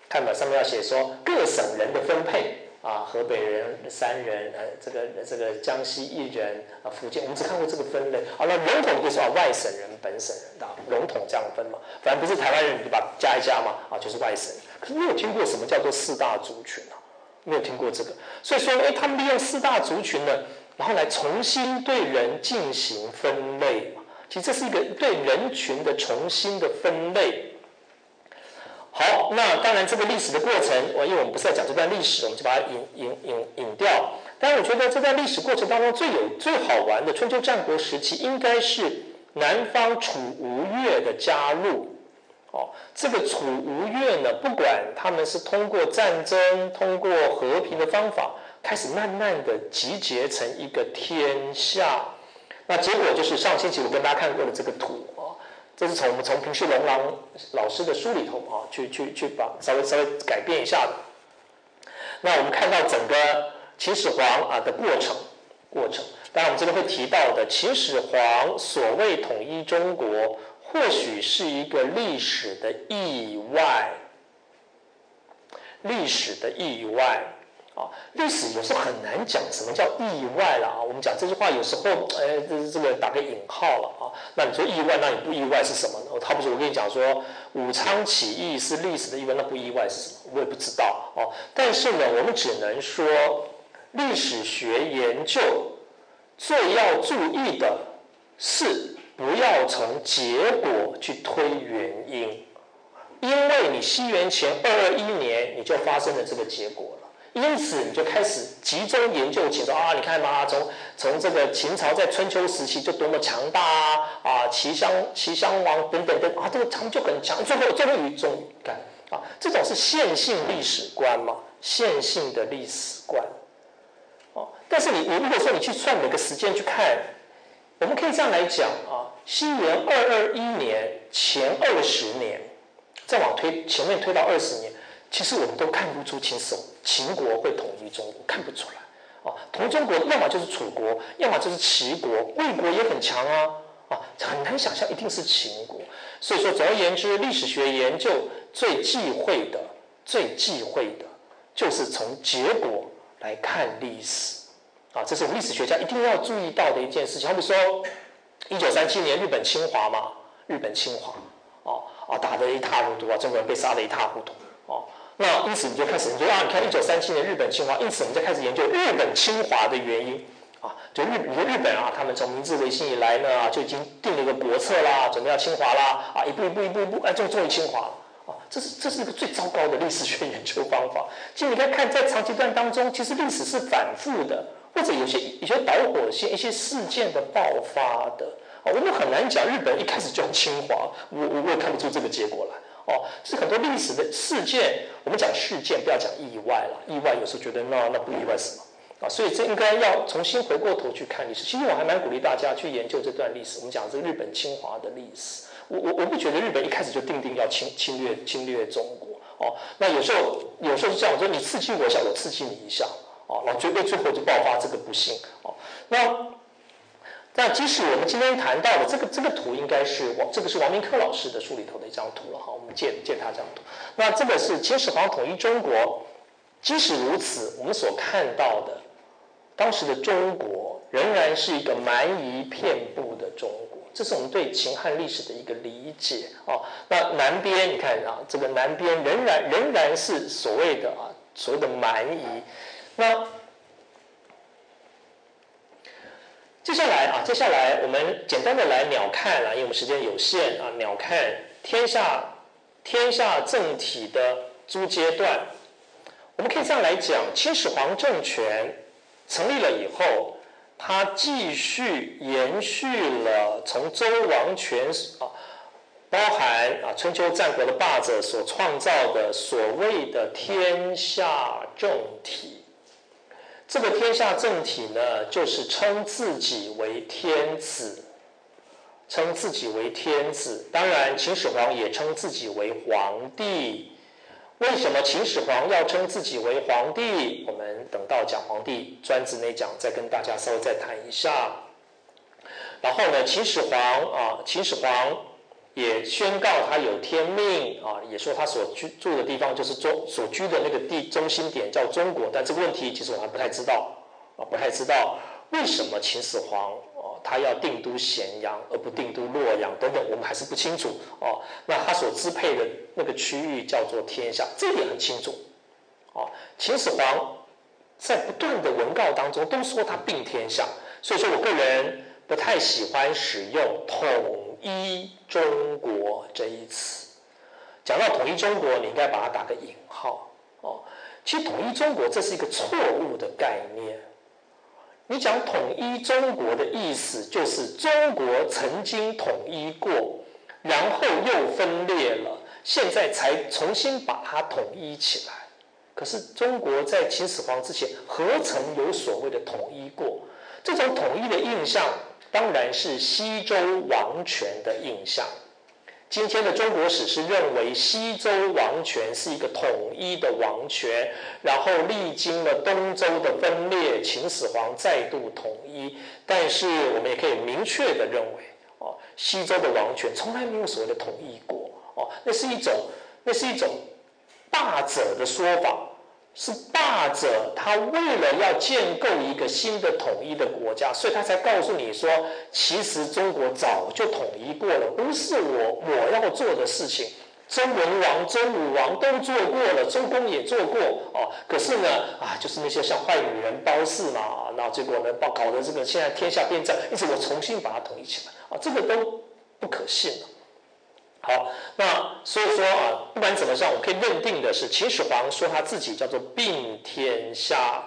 看板上面要写说各省人的分配啊，河北人三人，呃，这个这个江西一人啊，福建我们只看过这个分类啊。那笼统就说啊，外省人、本省人啊，笼统这样分嘛。反正不是台湾人，你就把加一加嘛，啊，就是外省人。可是没有听过什么叫做四大族群啊。没有听过这个，所以说，哎，他们利用四大族群呢，然后来重新对人进行分类嘛。其实这是一个对人群的重新的分类。好，那当然这个历史的过程，我因为我们不是在讲这段历史，我们就把它引引引引掉。但是我觉得这段历史过程当中最有最好玩的春秋战国时期，应该是南方楚吴越的加入。哦，这个楚吴越呢，不管他们是通过战争、通过和平的方法，开始慢慢的集结成一个天下。那结果就是上星期我跟大家看过的这个图，这是从我们从平须龙郎老师的书里头啊，去去去把稍微稍微改变一下的。那我们看到整个秦始皇啊的过程过程，当然我们这边会提到的秦始皇所谓统一中国。或许是一个历史的意外，历史的意外啊，历史有时候很难讲什么叫意外了啊。我们讲这句话有时候，哎，这这个打个引号了啊。那你说意外，那你不意外是什么呢？他不是我跟你讲说武昌起义是历史的意外，那不意外是什么？我也不知道哦。但是呢，我们只能说历史学研究最要注意的是。不要从结果去推原因，因为你西元前二二一年你就发生了这个结果了，因此你就开始集中研究秦朝啊，你看嘛，从从这个秦朝在春秋时期就多么强大啊啊，齐襄齐襄王等等等啊，这个他们就很强，最后终于终于干啊，这种是线性历史观嘛，线性的历史观，哦，但是你你如果说你去算每个时间去看，我们可以这样来讲啊。西元二二一年前二十年，再往推前面推到二十年，其实我们都看不出秦始秦国会统一中国，看不出来。哦，统一中国要么就是楚国，要么就是齐国，魏国也很强啊，啊，很难想象一定是秦国。所以说，总而言之，历史学研究最忌讳的、最忌讳的，就是从结果来看历史。啊，这是我们历史学家一定要注意到的一件事情。好比说。一九三七年，日本侵华嘛，日本侵华，哦啊，打得一塌糊涂啊，中国人被杀得一塌糊涂，那因此你就开始你说啊，你看一九三七年日本侵华，因此我们就开始研究日本侵华的原因，啊，就日比如日本啊，他们从明治维新以来呢，就已经定了一个国策啦，准备要侵华啦，啊，一步一步一步一步，哎，终终于侵华了，啊，这是这是一个最糟糕的历史学研究方法。其实你可以看在长期段当中，其实历史是反复的，或者有些有些导火线、一些事件的爆发的，啊，我们很难讲日本一开始就要侵华，我我也看不出这个结果来。哦，是很多历史的事件，我们讲事件，不要讲意外了，意外有时候觉得那那不意外什么。啊，所以这应该要重新回过头去看历史。其实我还蛮鼓励大家去研究这段历史。我们讲这个日本侵华的历史，我我我不觉得日本一开始就定定要侵侵略侵略中国。哦，那有时候有时候是这样，我说你刺激我一下，我刺激你一下。哦，然后最最后就爆发这个不幸。哦，那那即使我们今天谈到的这个这个图，应该是王这个是王明科老师的书里头的一张图了。哈，我们借借他这张图。那这个是秦始皇统一中国。即使如此，我们所看到的。当时的中国仍然是一个蛮夷遍布的中国，这是我们对秦汉历史的一个理解啊。那南边你看啊，这个南边仍然仍然是所谓的啊所谓的蛮夷。那接下来啊，接下来我们简单的来鸟瞰啊，因为我们时间有限啊，鸟瞰天下天下政体的诸阶段，我们可以这样来讲，秦始皇政权。成立了以后，他继续延续了从周王权啊，包含啊春秋战国的霸者所创造的所谓的天下政体。这个天下政体呢，就是称自己为天子，称自己为天子。当然，秦始皇也称自己为皇帝。为什么秦始皇要称自己为皇帝？我们等到讲皇帝专职那讲，再跟大家稍微再谈一下。然后呢，秦始皇啊，秦始皇也宣告他有天命啊，也说他所居住的地方就是中所居的那个地中心点叫中国。但这个问题其实我还不太知道啊，不太知道为什么秦始皇哦。他要定都咸阳，而不定都洛阳等等，我们还是不清楚哦。那他所支配的那个区域叫做天下，这一点很清楚。哦，秦始皇在不断的文告当中都说他并天下，所以说我个人不太喜欢使用“统一中国”这一词。讲到统一中国，你应该把它打个引号哦。其实统一中国这是一个错误的概念。你讲统一中国的意思，就是中国曾经统一过，然后又分裂了，现在才重新把它统一起来。可是中国在秦始皇之前，何曾有所谓的统一过？这种统一的印象，当然是西周王权的印象。今天的中国史是认为西周王权是一个统一的王权，然后历经了东周的分裂，秦始皇再度统一。但是我们也可以明确的认为，哦，西周的王权从来没有所谓的统一过，哦，那是一种，那是一种霸者的说法。是霸者，他为了要建构一个新的统一的国家，所以他才告诉你说，其实中国早就统一过了，不是我我要做的事情。周文王、周武王都做过了，周公也做过哦。可是呢，啊，就是那些像坏女人褒姒嘛，那结果呢，搞搞得这个现在天下变战，因此我重新把它统一起来啊，这个都不可信了。好，那所以说啊，不管怎么样，我可以认定的是，秦始皇说他自己叫做并天下。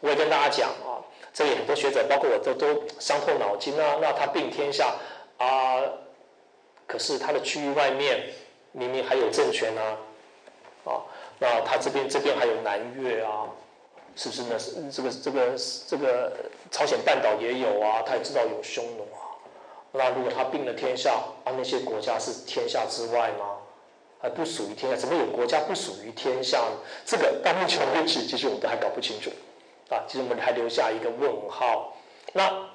我也跟大家讲啊，这里很多学者，包括我都都伤透脑筋啊。那他并天下啊，可是他的区域外面明明还有政权呢，啊，那他这边这边还有南越啊，是不是呢？这个这个这个朝鲜半岛也有啊，他也知道有匈奴啊。那如果他并了天下，啊，那些国家是天下之外吗？还不属于天下？怎么有国家不属于天下呢？这个到目前为止，其实我们都还搞不清楚。啊，其实我们还留下一个问号。那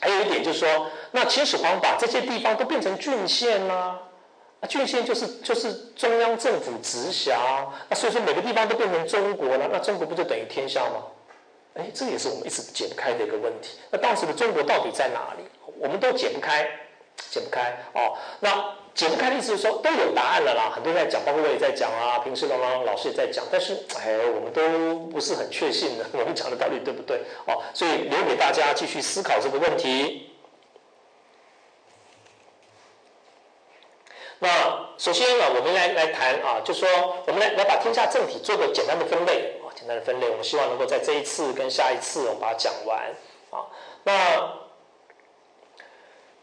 还有一点就是说，那秦始皇把这些地方都变成郡县啦？啊，郡县就是就是中央政府直辖。那所以说每个地方都变成中国了，那中国不就等于天下吗？哎，这也是我们一直解不开的一个问题。那当时的中国到底在哪里？我们都解不开，解不开哦。那解不开的意思是说都有答案了啦，很多人在讲，包括我也在讲啊，平时龙龙老师也在讲，但是哎，我们都不是很确信的，[LAUGHS] 我们讲的道理对不对？哦，所以留给大家继续思考这个问题。那首先呢，我们来来谈啊，就说我们来来把天下政体做个简单的分类啊，简单的分类，我们希望能够在这一次跟下一次我们把它讲完啊。那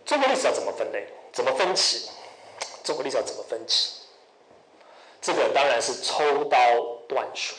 中国历史要怎么分类？怎么分歧？中国历史要怎么分歧？这个当然是抽刀断水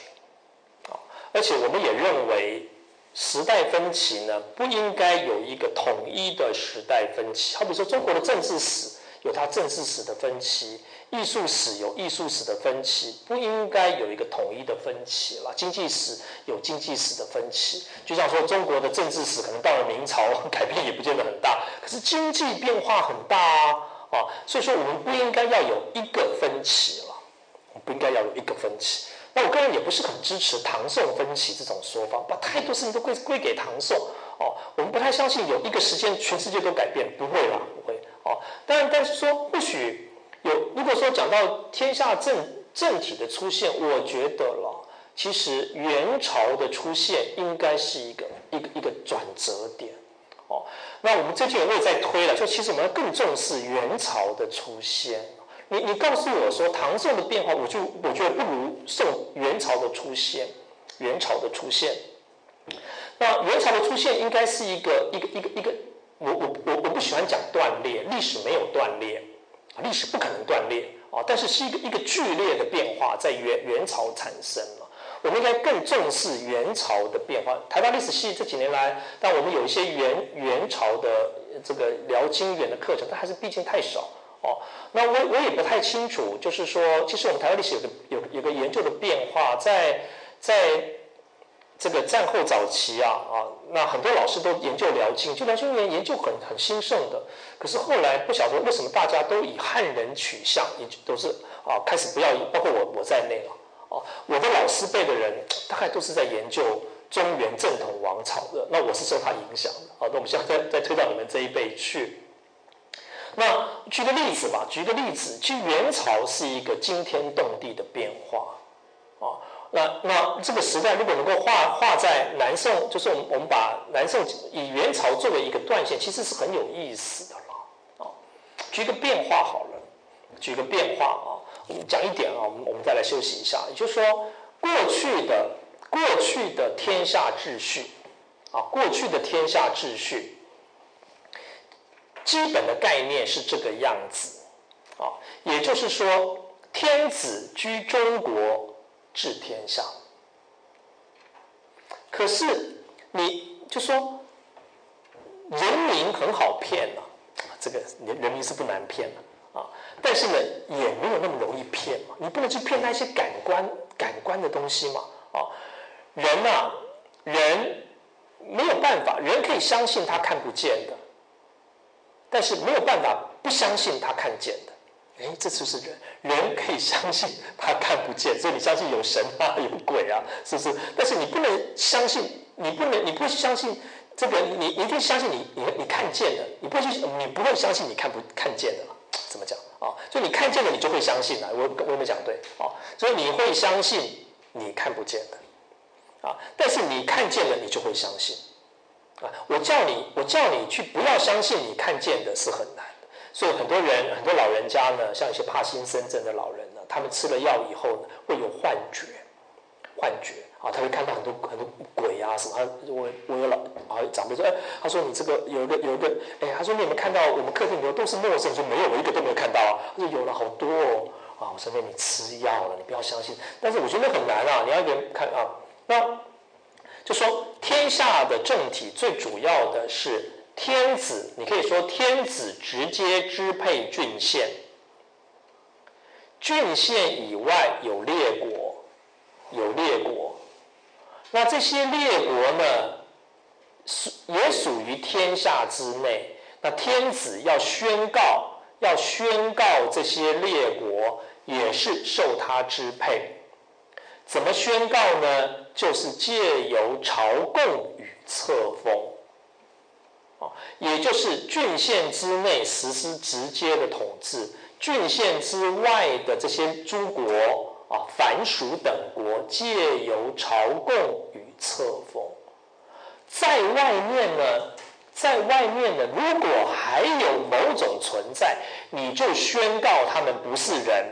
啊！而且我们也认为，时代分歧呢，不应该有一个统一的时代分歧。好比说，中国的政治史有它政治史的分歧，艺术史有艺术史的分歧，不应该有一个统一的分歧了。经济史有经济史的分歧，就像说中国的政治史可能到了明朝改变也不见得很大，可是经济变化很大啊。啊，所以说我们不应该要有一个分歧了，不应该要有一个分歧。那我个人也不是很支持唐宋分歧这种说法，把太多事情都归归给唐宋。哦，我们不太相信有一个时间全世界都改变，不会啦，不会。哦，但但是说或许有，如果说讲到天下政政体的出现，我觉得了，其实元朝的出现应该是一个一个一个转折点。哦，那我们最近我也在推了，就其实我们要更重视元朝的出现。你你告诉我说唐宋的变化，我就我觉得不如宋元朝的出现。元朝的出现，那元朝的出现应该是一个一个一个一个，我我我我不喜欢讲断裂，历史没有断裂，历史不可能断裂啊，但是是一个一个剧烈的变化在元元朝产生了。我们应该更重视元朝的变化。台湾历史系这几年来，但我们有一些元元朝的这个辽金元的课程，但还是毕竟太少哦。那我我也不太清楚，就是说，其实我们台湾历史有个有有个研究的变化，在在这个战后早期啊啊，那很多老师都研究辽金，就辽金元研究很很兴盛的。可是后来不晓得为什么大家都以汉人取向，也都是啊开始不要，包括我我在内啊。我的老师辈的人大概都是在研究中原正统王朝的，那我是受他影响的。好，那我们现在再再推到你们这一辈去。那举个例子吧，举个例子，其实元朝是一个惊天动地的变化啊。那那这个时代如果能够画画在南宋，就是我们我们把南宋以元朝作为一个断线，其实是很有意思的了。啊，举个变化好了，举个变化啊。我们讲一点啊，我们我们再来休息一下。也就是说，过去的过去的天下秩序啊，过去的天下秩序，基本的概念是这个样子啊。也就是说，天子居中国，治天下。可是，你就说，人民很好骗呐，这个人人民是不难骗的。啊，但是呢，也没有那么容易骗嘛。你不能去骗那些感官、感官的东西嘛。啊，人呐，人没有办法，人可以相信他看不见的，但是没有办法不相信他看见的。哎，这就是人，人可以相信他看不见，所以你相信有神啊，有鬼啊，是不是？但是你不能相信，你不能，你不相信这个，你你一定相信你你你看见的，你不会去，你不会相信你看不看见的。怎么讲啊？就你看见了，你就会相信了。我我有没有讲对啊？所以你会相信你看不见的啊，但是你看见了，你就会相信啊。我叫你，我叫你去不要相信你看见的是很难。所以很多人，很多老人家呢，像一些帕金森症的老人呢，他们吃了药以后呢，会有幻觉，幻觉。啊，他会看到很多很多鬼啊什么。我我有老啊长辈说，哎，他说你这个有一个有一个，哎，他说你有没有看到我们客厅里头都是陌生人？说没有，我一个都没有看到啊。他说有了好多哦。啊，我说那你吃药了，你不要相信。但是我觉得很难啊，你要给看啊。那就说天下的政体最主要的是天子，你可以说天子直接支配郡县，郡县以外有列国，有列国。那这些列国呢，属也属于天下之内。那天子要宣告，要宣告这些列国也是受他支配。怎么宣告呢？就是借由朝贡与册封，也就是郡县之内实施直接的统治，郡县之外的这些诸国啊，凡属等国，借由朝贡与册封。在外面呢，在外面呢，如果还有某种存在，你就宣告他们不是人。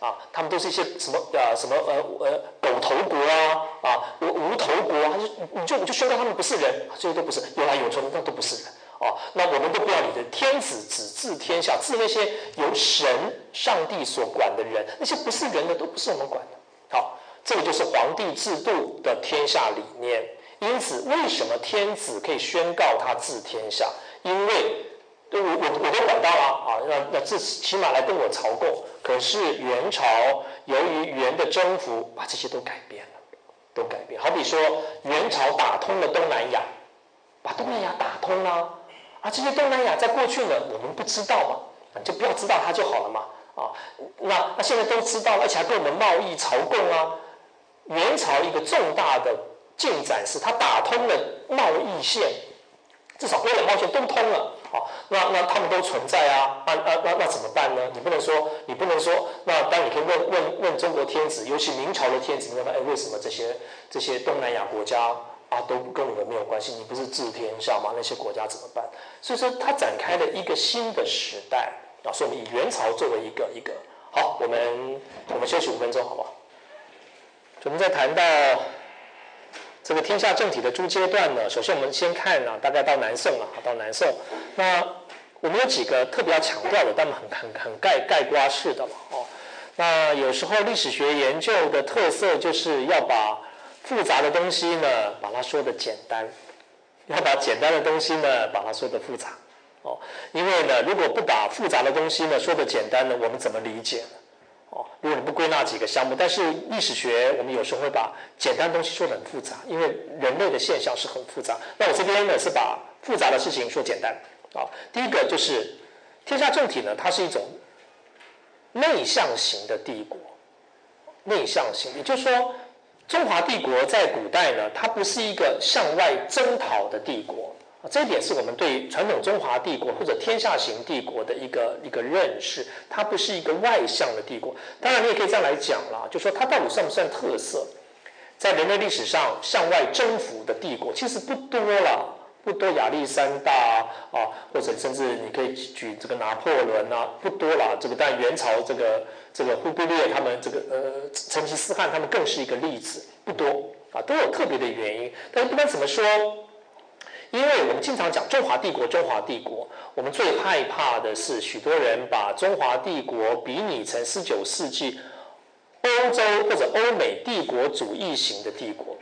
啊，他们都是一些什么呃什么呃呃狗头国啊啊无无头国，他就你就你就宣告他们不是人，这些都不是有来有存，那都不是人哦。那我们都不要你的天子只治天下，治那些由神上帝所管的人，那些不是人的都不是我们管的。好，这个就是皇帝制度的天下理念。因此，为什么天子可以宣告他治天下？因为对我我我都管到了啊，那那至起码来跟我朝贡。可是元朝由于元的征服，把这些都改变了，都改变。好比说元朝打通了东南亚，把东南亚打通了，啊，这些东南亚在过去呢，我们不知道嘛，就不要知道它就好了嘛，啊，那那现在都知道了，而且还跟我们贸易朝贡啊。元朝一个重大的进展是，它打通了贸易线，至少边两贸线都通了。好，那那他们都存在啊，那那那那怎么办呢？你不能说，你不能说，那当你可以问问问中国天子，尤其明朝的天子，你问他，哎，为什么这些这些东南亚国家啊都跟我们没有关系？你不是治天下吗？那些国家怎么办？所以说，他展开了一个新的时代啊，所以我们以元朝作为一个一个好，我们我们休息五分钟，好不好？我们再谈到。这个天下政体的诸阶段呢，首先我们先看啊，大概到南宋了，到南宋，那我们有几个特别要强调的，但很很很概概括式的嘛，哦，那有时候历史学研究的特色就是要把复杂的东西呢，把它说的简单，要把简单的东西呢，把它说的复杂，哦，因为呢，如果不把复杂的东西呢说的简单呢，我们怎么理解？如果你不归纳几个项目，但是历史学我们有时候会把简单东西说的很复杂，因为人类的现象是很复杂。那我这边呢是把复杂的事情说简单。啊，第一个就是天下政体呢，它是一种内向型的帝国，内向型，也就是说，中华帝国在古代呢，它不是一个向外征讨的帝国。这一点是我们对传统中华帝国或者天下型帝国的一个一个认识，它不是一个外向的帝国。当然，你也可以这样来讲啦，就说它到底算不算特色？在人类历史上向外征服的帝国其实不多了，不多。亚历山大啊，或者甚至你可以举这个拿破仑啊，不多了。这个但元朝这个这个忽必烈他们这个呃成吉思汗他们更是一个例子，不多啊，都有特别的原因。但是不管怎么说。因为我们经常讲中华帝国，中华帝国，我们最害怕的是许多人把中华帝国比拟成十九世纪欧洲或者欧美帝国主义型的帝国。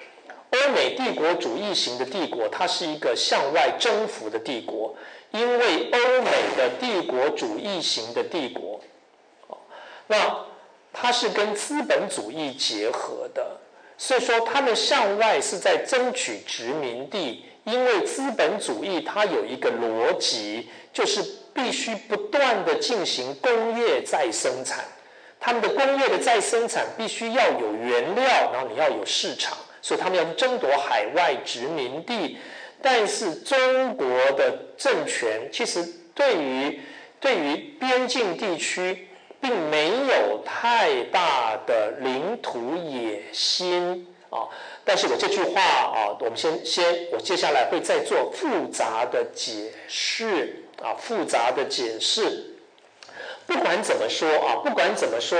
欧美帝国主义型的帝国，它是一个向外征服的帝国，因为欧美的帝国主义型的帝国，那它是跟资本主义结合的，所以说他们向外是在争取殖民地。因为资本主义它有一个逻辑，就是必须不断的进行工业再生产，他们的工业的再生产必须要有原料，然后你要有市场，所以他们要争夺海外殖民地。但是中国的政权其实对于对于边境地区并没有太大的领土野心啊。但是我这句话啊，我们先先，我接下来会再做复杂的解释啊，复杂的解释。不管怎么说啊，不管怎么说，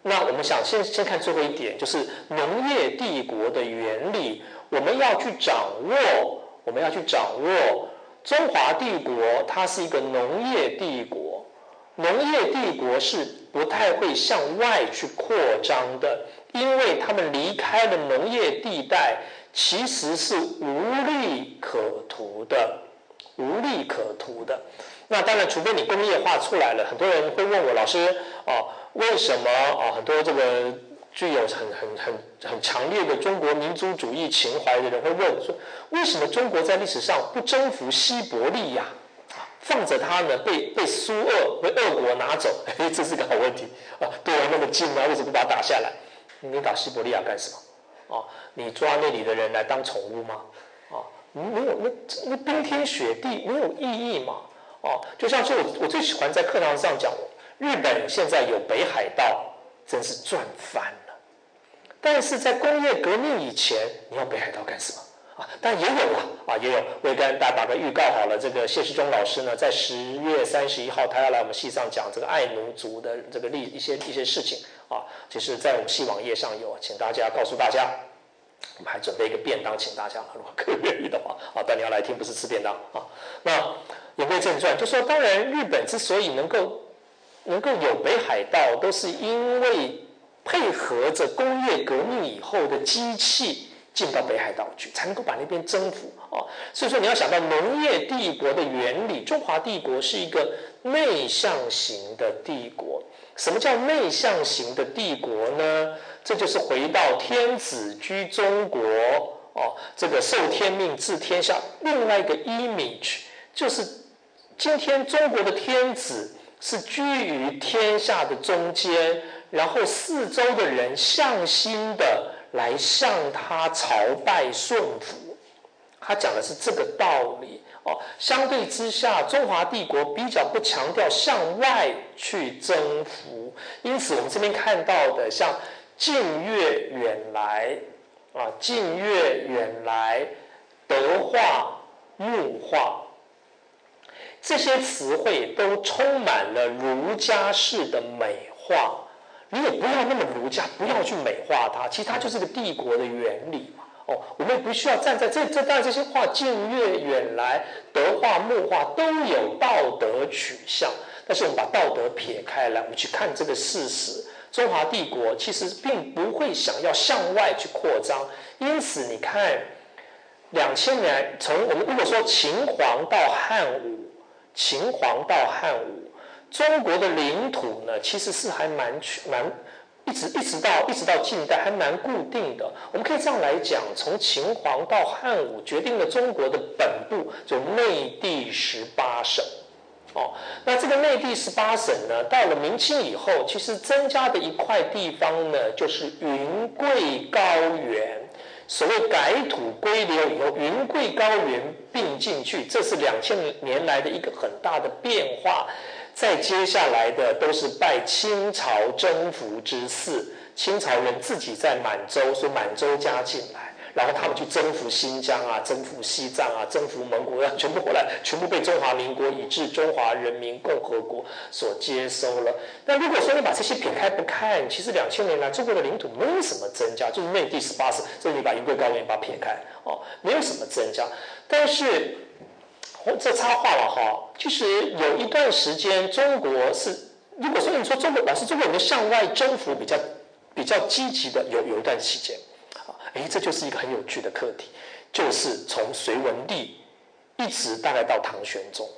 那我们想先先看最后一点，就是农业帝国的原理，我们要去掌握，我们要去掌握中华帝国，它是一个农业帝国，农业帝国是不太会向外去扩张的。因为他们离开了农业地带，其实是无利可图的，无利可图的。那当然，除非你工业化出来了，很多人会问我老师哦，为什么哦？很多这个具有很很很很强烈的中国民族主义情怀的人会问说，为什么中国在历史上不征服西伯利亚，放着它呢？被被苏俄被俄国拿走？哎，这是个好问题啊！对我那么近啊，为什么不把它打下来？你打西伯利亚干什么？哦，你抓那里的人来当宠物吗？哦，没有，那那冰天雪地没有意义嘛？哦，就像是我我最喜欢在课堂上讲，日本现在有北海道，真是赚翻了。但是在工业革命以前，你要北海道干什么？但也有啊，啊也有，我也跟大家打个预告好了。这个谢世忠老师呢，在十月三十一号，他要来我们系上讲这个爱奴族的这个历一些一些事情啊。其实，在我们系网页上有，请大家告诉大家，我们还准备一个便当，请大家如果可以愿意的话啊。但你要来听，不是吃便当啊。那言归正传，就说当然，日本之所以能够能够有北海道，都是因为配合着工业革命以后的机器。进到北海道去，才能够把那边征服啊！所以说，你要想到农业帝国的原理，中华帝国是一个内向型的帝国。什么叫内向型的帝国呢？这就是回到天子居中国哦，这个受天命治天下。另外一个 image 就是今天中国的天子是居于天下的中间，然后四周的人向心的。来向他朝拜顺服，他讲的是这个道理哦。相对之下，中华帝国比较不强调向外去征服，因此我们这边看到的像近悦远来啊，近悦远来，德化木化，这些词汇都充满了儒家式的美化。你也不要那么儒家，不要去美化它，其实它就是个帝国的原理嘛。哦，我们不需要站在这这当然这些话，近悦远来，德化木化都有道德取向，但是我们把道德撇开来，我们去看这个事实，中华帝国其实并不会想要向外去扩张，因此你看，两千年从我们如果说秦皇到汉武，秦皇到汉武。中国的领土呢，其实是还蛮蛮，一直一直到一直到近代还蛮固定的。我们可以这样来讲，从秦皇到汉武，决定了中国的本部就内地十八省。哦，那这个内地十八省呢，到了明清以后，其实增加的一块地方呢，就是云贵高原。所谓改土归流以后，云贵高原并进去，这是两千年来的一个很大的变化。再接下来的都是拜清朝征服之祀，清朝人自己在满洲，说满洲加进来，然后他们去征服新疆啊，征服西藏啊，征服蒙古啊，全部后来全部被中华民国以至中华人民共和国所接收了。那如果说你把这些撇开不看，其实两千年来中国的领土没有什么增加，就是内地十八省，这你把云贵高原把它撇开哦，没有什么增加，但是。这插话了哈，其实有一段时间，中国是如果说你说中国老是中国人向外征服比较比较积极的，有有一段期间，啊，哎，这就是一个很有趣的课题，就是从隋文帝一直大概到唐玄宗，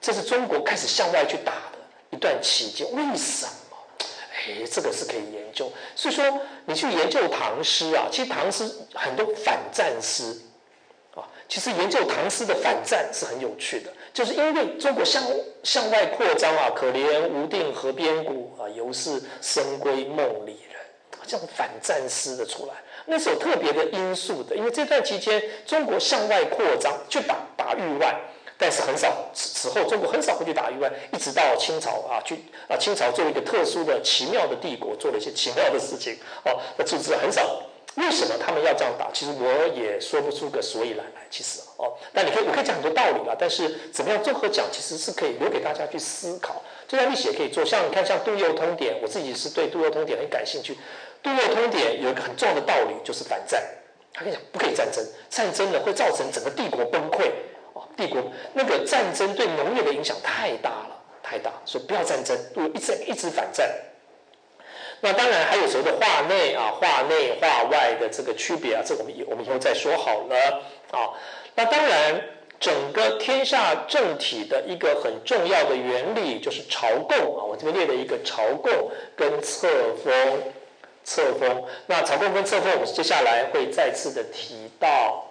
这是中国开始向外去打的一段期间。为什么？哎，这个是可以研究。所以说，你去研究唐诗啊，其实唐诗很多反战诗。其实研究唐诗的反战是很有趣的，就是因为中国向向外扩张啊，可怜无定河边骨啊，犹是深闺梦里人，这种反战诗的出来，那是有特别的因素的。因为这段期间中国向外扩张，去打打域外，但是很少此此后中国很少会去打域外，一直到清朝啊，去啊清朝作为一个特殊的奇妙的帝国，做了一些奇妙的事情哦，那就是很少。为什么他们要这样打？其实我也说不出个所以然来。其实哦，但你可以，我可以讲很多道理啊。但是怎么样综合讲，其实是可以留给大家去思考。这段历史也可以做，像你看，像《杜佑通典》，我自己是对《杜佑通典》很感兴趣。《杜佑通典》有一个很重要的道理，就是反战。他跟你讲，不可以战争，战争呢会造成整个帝国崩溃。哦，帝国那个战争对农业的影响太大了，太大，所以不要战争，我一直一直反战。那当然还有所谓的画内啊、画内画外的这个区别啊，这我们以我们以后再说好了啊。那当然，整个天下政体的一个很重要的原理就是朝贡啊。我这边列了一个朝贡跟册封，册封。那朝贡跟册封，我们接下来会再次的提到。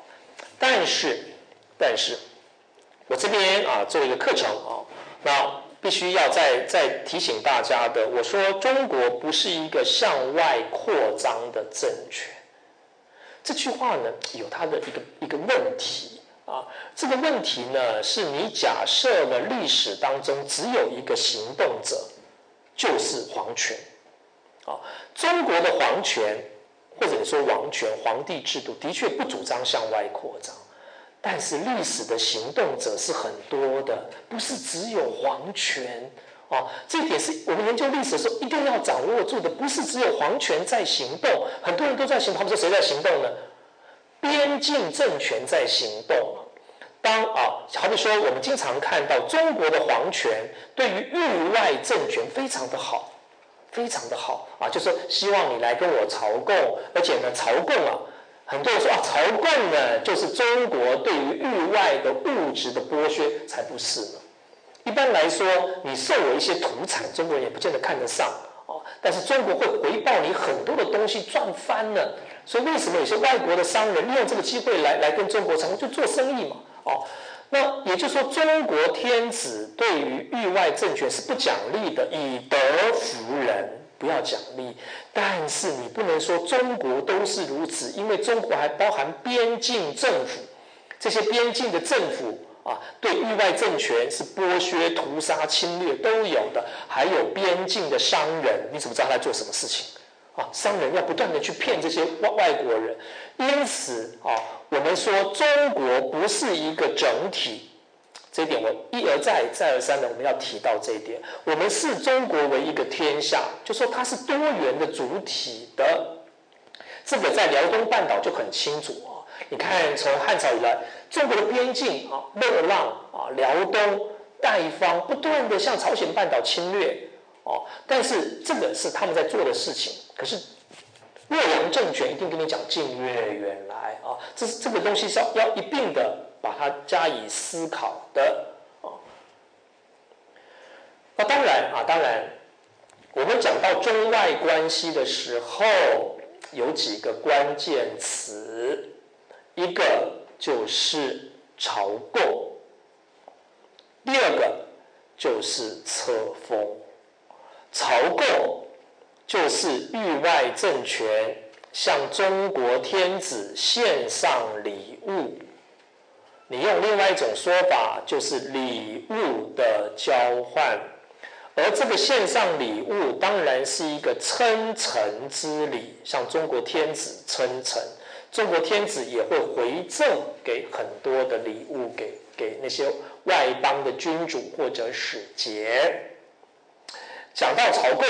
但是，但是，我这边啊做一个课程啊，那。必须要再再提醒大家的，我说中国不是一个向外扩张的政权，这句话呢有它的一个一个问题啊。这个问题呢是你假设了历史当中只有一个行动者，就是皇权。啊，中国的皇权，或者说王权、皇帝制度，的确不主张向外扩张，但是历史的行动者是很多的，不是只有皇权。哦，这一点是我们研究历史的时候一定要掌握住的，不是只有皇权在行动，很多人都在行动。他们说谁在行动呢？边境政权在行动。当啊，好比说，我们经常看到中国的皇权对于域外政权非常的好，非常的好啊，就是希望你来跟我朝贡，而且呢，朝贡啊，很多人说啊，朝贡呢就是中国对于域外的物质的剥削，才不是呢。一般来说，你送我一些土产，中国人也不见得看得上哦。但是中国会回报你很多的东西，赚翻了。所以为什么有些外国的商人利用这个机会来来跟中国成就做生意嘛？哦，那也就是说，中国天子对于域外政权是不奖励的，以德服人，不要奖励。但是你不能说中国都是如此，因为中国还包含边境政府，这些边境的政府。啊，对域外政权是剥削、屠杀、侵略都有的，还有边境的商人，你怎么知道他在做什么事情？啊，商人要不断的去骗这些外外国人，因此啊，我们说中国不是一个整体，这一点我一而再、再而三的我们要提到这一点，我们视中国为一个天下，就说它是多元的主体的，这个在辽东半岛就很清楚啊。你看，从汉朝以来，中国的边境啊，乐浪啊，辽东、代方，不断的向朝鲜半岛侵略哦。但是这个是他们在做的事情。可是洛阳政权一定跟你讲近月远来啊，这是这个东西是要要一并的把它加以思考的啊。那当然啊，当然，我们讲到中外关系的时候，有几个关键词。一个就是朝贡，第二个就是册封。朝贡就是域外政权向中国天子献上礼物，你用另外一种说法就是礼物的交换，而这个献上礼物当然是一个称臣之礼，向中国天子称臣。中国天子也会回赠给很多的礼物给给那些外邦的君主或者使节。讲到朝贡，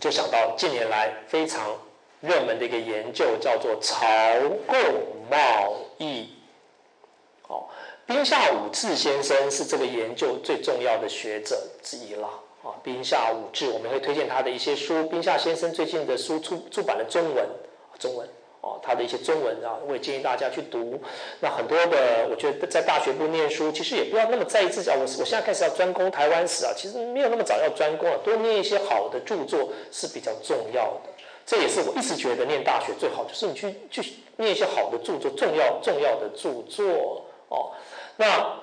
就想到近年来非常热门的一个研究，叫做朝贡贸易。冰，下武志先生是这个研究最重要的学者之一了。啊，宾下武志，我们会推荐他的一些书。冰下先生最近的书出出版了中文，中文。哦，他的一些中文啊，我也建议大家去读。那很多的，我觉得在大学部念书，其实也不要那么在意自己啊。我我现在开始要专攻台湾史啊，其实没有那么早要专攻了，多念一些好的著作是比较重要的。这也是我一直觉得念大学最好，就是你去去念一些好的著作，重要重要的著作哦。那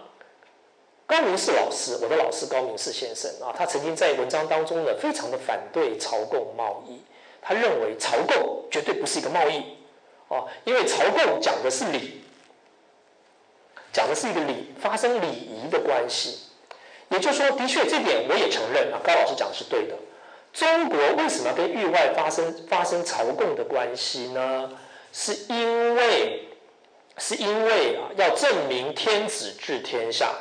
高明士老师，我的老师高明士先生啊，他曾经在文章当中呢，非常的反对朝贡贸易，他认为朝贡绝对不是一个贸易。哦，因为朝贡讲的是礼，讲的是一个礼发生礼仪的关系，也就是说，的确这点我也承认啊，高老师讲的是对的。中国为什么跟域外发生发生朝贡的关系呢？是因为是因为啊，要证明天子治天下。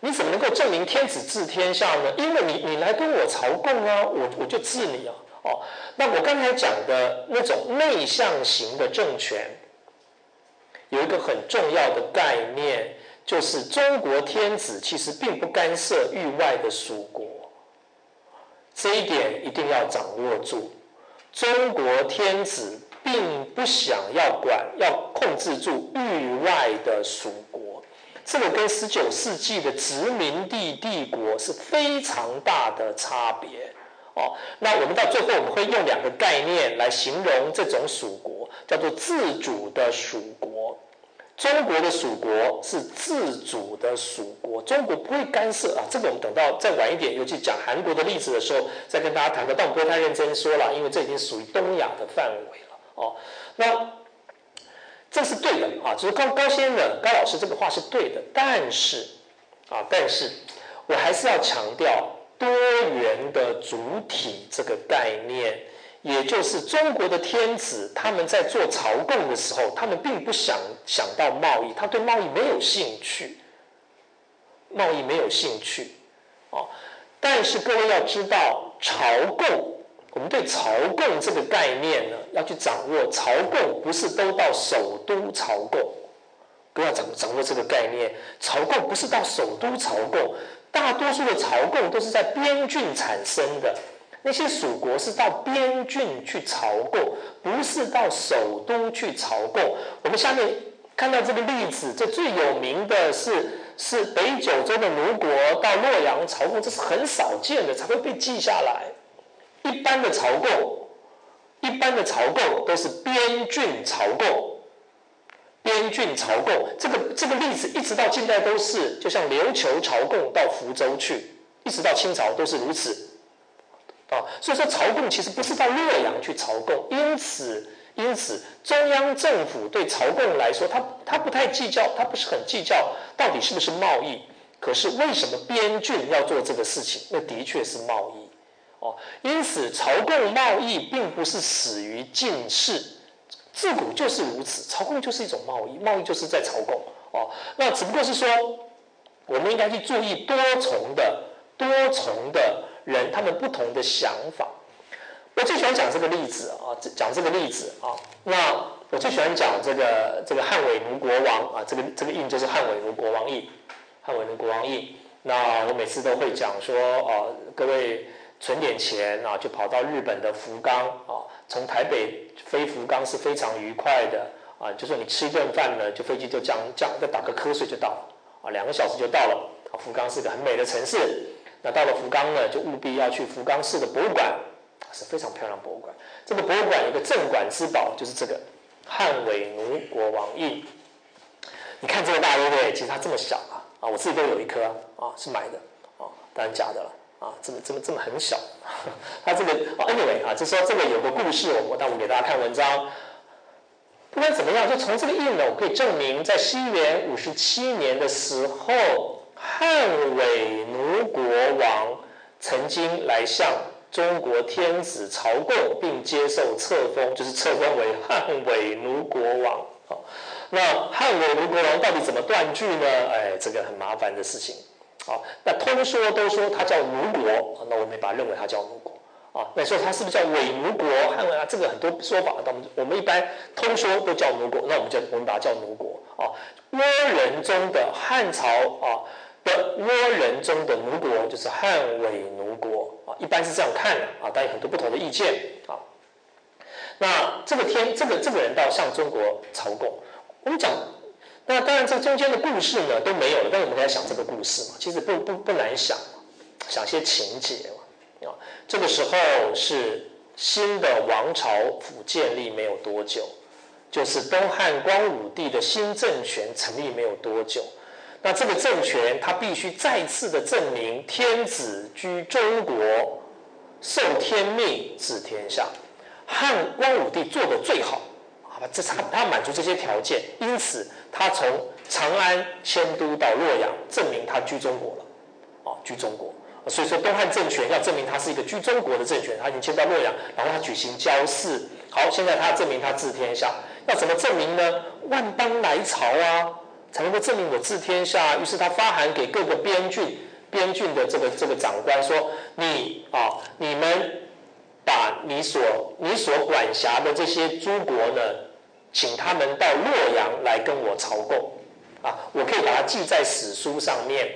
你怎么能够证明天子治天下呢？因为你你来跟我朝贡啊，我我就治你啊。哦，那我刚才讲的那种内向型的政权，有一个很重要的概念，就是中国天子其实并不干涉域外的属国，这一点一定要掌握住。中国天子并不想要管、要控制住域外的属国，这个跟十九世纪的殖民地帝国是非常大的差别。哦，那我们到最后我们会用两个概念来形容这种属国，叫做自主的属国。中国的属国是自主的属国，中国不会干涉啊。这个我们等到再晚一点，尤其讲韩国的例子的时候，再跟大家谈的。但我不会太认真说了，因为这已经属于东亚的范围了。哦，那这是对的啊，就是高高先生、高老师这个话是对的。但是啊，但是我还是要强调。多元的主体这个概念，也就是中国的天子他们在做朝贡的时候，他们并不想想到贸易，他对贸易没有兴趣，贸易没有兴趣，哦，但是各位要知道，朝贡，我们对朝贡这个概念呢，要去掌握，朝贡不是都到首都朝贡。不要掌掌握这个概念，朝贡不是到首都朝贡，大多数的朝贡都是在边郡产生的。那些属国是到边郡去朝贡，不是到首都去朝贡。我们下面看到这个例子，这最有名的是是北九州的奴国到洛阳朝贡，这是很少见的，才会被记下来。一般的朝贡，一般的朝贡都是边郡朝贡。边郡朝贡，这个这个例子一直到近代都是，就像琉球朝贡到福州去，一直到清朝都是如此，啊，所以说朝贡其实不是到洛阳去朝贡，因此因此中央政府对朝贡来说，他他不太计较，他不是很计较到底是不是贸易，可是为什么边郡要做这个事情？那的确是贸易，哦，因此朝贡贸易并不是始于晋世。自古就是如此，朝贡就是一种贸易，贸易就是在朝贡哦。那只不过是说，我们应该去注意多重的、多重的人他们不同的想法。我最喜欢讲这个例子啊，讲这个例子啊。那我最喜欢讲这个这个汉伪奴国王啊，这个这个印就是汉伪奴国王印，汉伪奴国王印。那我每次都会讲说哦，各位存点钱啊，就跑到日本的福冈啊。从台北飞福冈是非常愉快的啊，就说你吃一顿饭呢，就飞机就降降，再打个瞌睡就到了啊，两个小时就到了啊。福冈是个很美的城市，那到了福冈呢，就务必要去福冈市的博物馆，是非常漂亮博物馆。这个博物馆有个镇馆之宝，就是这个汉伪奴国王印。你看这个大对不对？其实它这么小啊啊，我自己都有一颗啊，是买的啊，当然假的了。啊，这么这么这么很小，[LAUGHS] 他这个哦，anyway 啊，就说这个有个故事，我那我给大家看文章。不管怎么样，就从这个印呢，我可以证明，在西元五十七年的时候，汉伪奴国王曾经来向中国天子朝贡，并接受册封，就是册封为汉伪奴国王。好，那汉伪奴国王到底怎么断句呢？哎，这个很麻烦的事情。好，那通说都说他叫奴国，那我们把它认为他叫奴国啊。那说他是不是叫伪奴国？汉文啊，这个很多说法，我们我们一般通说都叫奴国，那我们就我们把它叫奴国啊。倭人中的汉朝啊的倭人中的奴国就是汉伪奴国啊，一般是这样看的啊，但有很多不同的意见啊。那这个天，这个这个人到向中国朝贡，我们讲。那当然，这中间的故事呢都没有了，但是我们在想这个故事嘛，其实不不不难想，想些情节嘛。啊，这个时候是新的王朝府建立没有多久，就是东汉光武帝的新政权成立没有多久。那这个政权他必须再次的证明天子居中国，受天命治天下。汉光武帝做的最好。好吧这他他满足这些条件，因此他从长安迁都到洛阳，证明他居中国了，啊，居中国。所以说东汉政权要证明他是一个居中国的政权，他已经迁到洛阳，然后他举行交祀。好，现在他证明他治天下，要怎么证明呢？万邦来朝啊，才能够证明我治天下。于是他发函给各个边郡边郡的这个这个长官说：“你啊，你们把你所你所管辖的这些诸国呢。”请他们到洛阳来跟我朝贡，啊，我可以把它记在史书上面。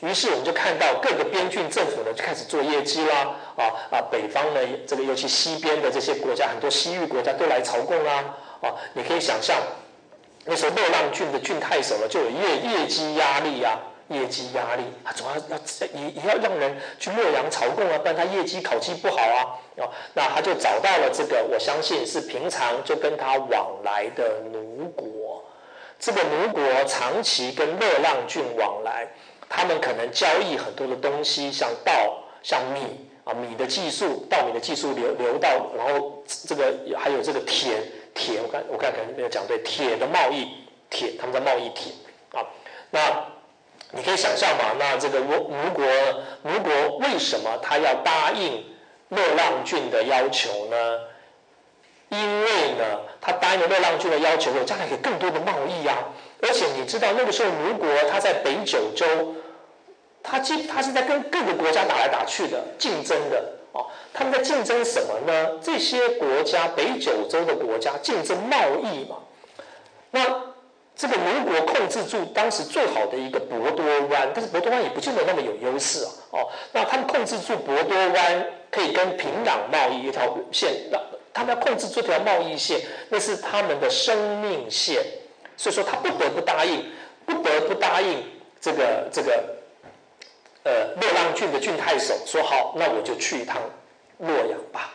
于是我们就看到各个边郡政府呢就开始做业绩啦，啊啊，北方呢这个尤其西边的这些国家，很多西域国家都来朝贡啦，啊，你可以想象，那时候洛浪郡的郡太守呢就有业业绩压力呀。业绩压力，他总要要也也要让人去洛阳朝贡啊，不然他业绩考绩不好啊。哦，那他就找到了这个，我相信是平常就跟他往来的奴国。这个奴国长期跟乐浪郡往来，他们可能交易很多的东西，像稻、像米啊，米的技术，稻米的技术流流到，然后这个还有这个铁铁，我看我看可能没有讲对，铁的贸易，铁他们在贸易铁啊，那。你可以想象嘛，那这个吴吴国，吴国为什么他要答应乐浪郡的要求呢？因为呢，他答应了乐浪郡的要求，将来有更多的贸易啊。而且你知道，那个时候吴国他在北九州，他基他是在跟各个国家打来打去的，竞争的哦。他们在竞争什么呢？这些国家，北九州的国家竞争贸易嘛。那这个吴国控制住当时最好的一个博多湾，但是博多湾也不见得那么有优势啊。哦，那他们控制住博多湾，可以跟平壤贸易一条线，那他们要控制这条贸易线，那是他们的生命线。所以说他不得不答应，不得不答应这个这个，呃，洛浪郡的郡太守说好，那我就去一趟洛阳吧。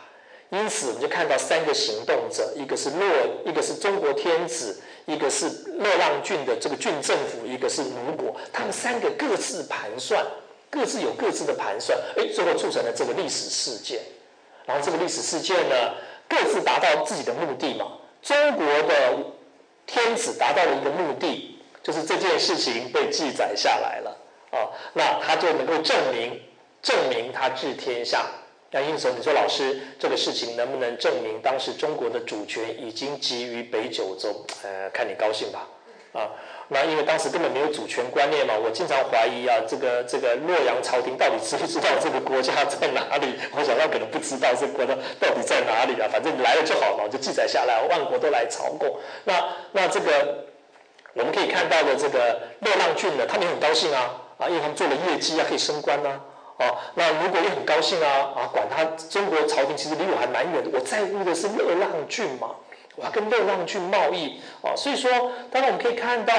因此，我们就看到三个行动者，一个是洛，一个是中国天子，一个是乐浪郡的这个郡政府，一个是吴国，他们三个各自盘算，各自有各自的盘算，哎，最后促成了这个历史事件。然后这个历史事件呢，各自达到自己的目的嘛。中国的。天子达到了一个目的，就是这件事情被记载下来了啊，那他就能够证明证明他治天下。那因此你说老师，这个事情能不能证明当时中国的主权已经集于北九州？呃，看你高兴吧啊。那因为当时根本没有主权观念嘛，我经常怀疑啊，这个这个洛阳朝廷到底知不知道这个国家在哪里？[LAUGHS] 我想他可能不知道这国家到底在哪里啊，反正来了就好嘛，就记载下来，万国都来朝贡。那那这个我们可以看到的这个洛浪郡呢，他们也很高兴啊啊，因为他们做了业绩啊，可以升官呐。哦，那如果也很高兴啊啊，管他中国朝廷其实离我还蛮远的，我在乎的是乐浪郡嘛。我要跟热浪去贸易哦，所以说，当然我们可以看到，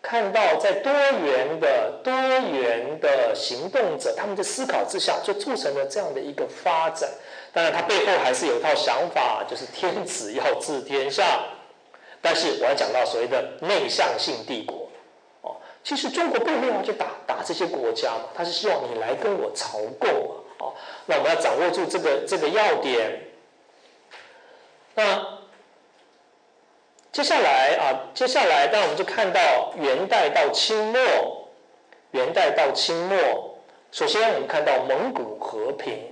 看到在多元的多元的行动者他们的思考之下，就促成了这样的一个发展。当然，他背后还是有一套想法，就是天子要治天下。但是我要讲到所谓的内向性帝国，其实中国并没有要去打打这些国家嘛，他是希望你来跟我朝贡嘛哦。那我们要掌握住这个这个要点，那。接下来啊，接下来，那我们就看到元代到清末，元代到清末，首先我们看到蒙古和平，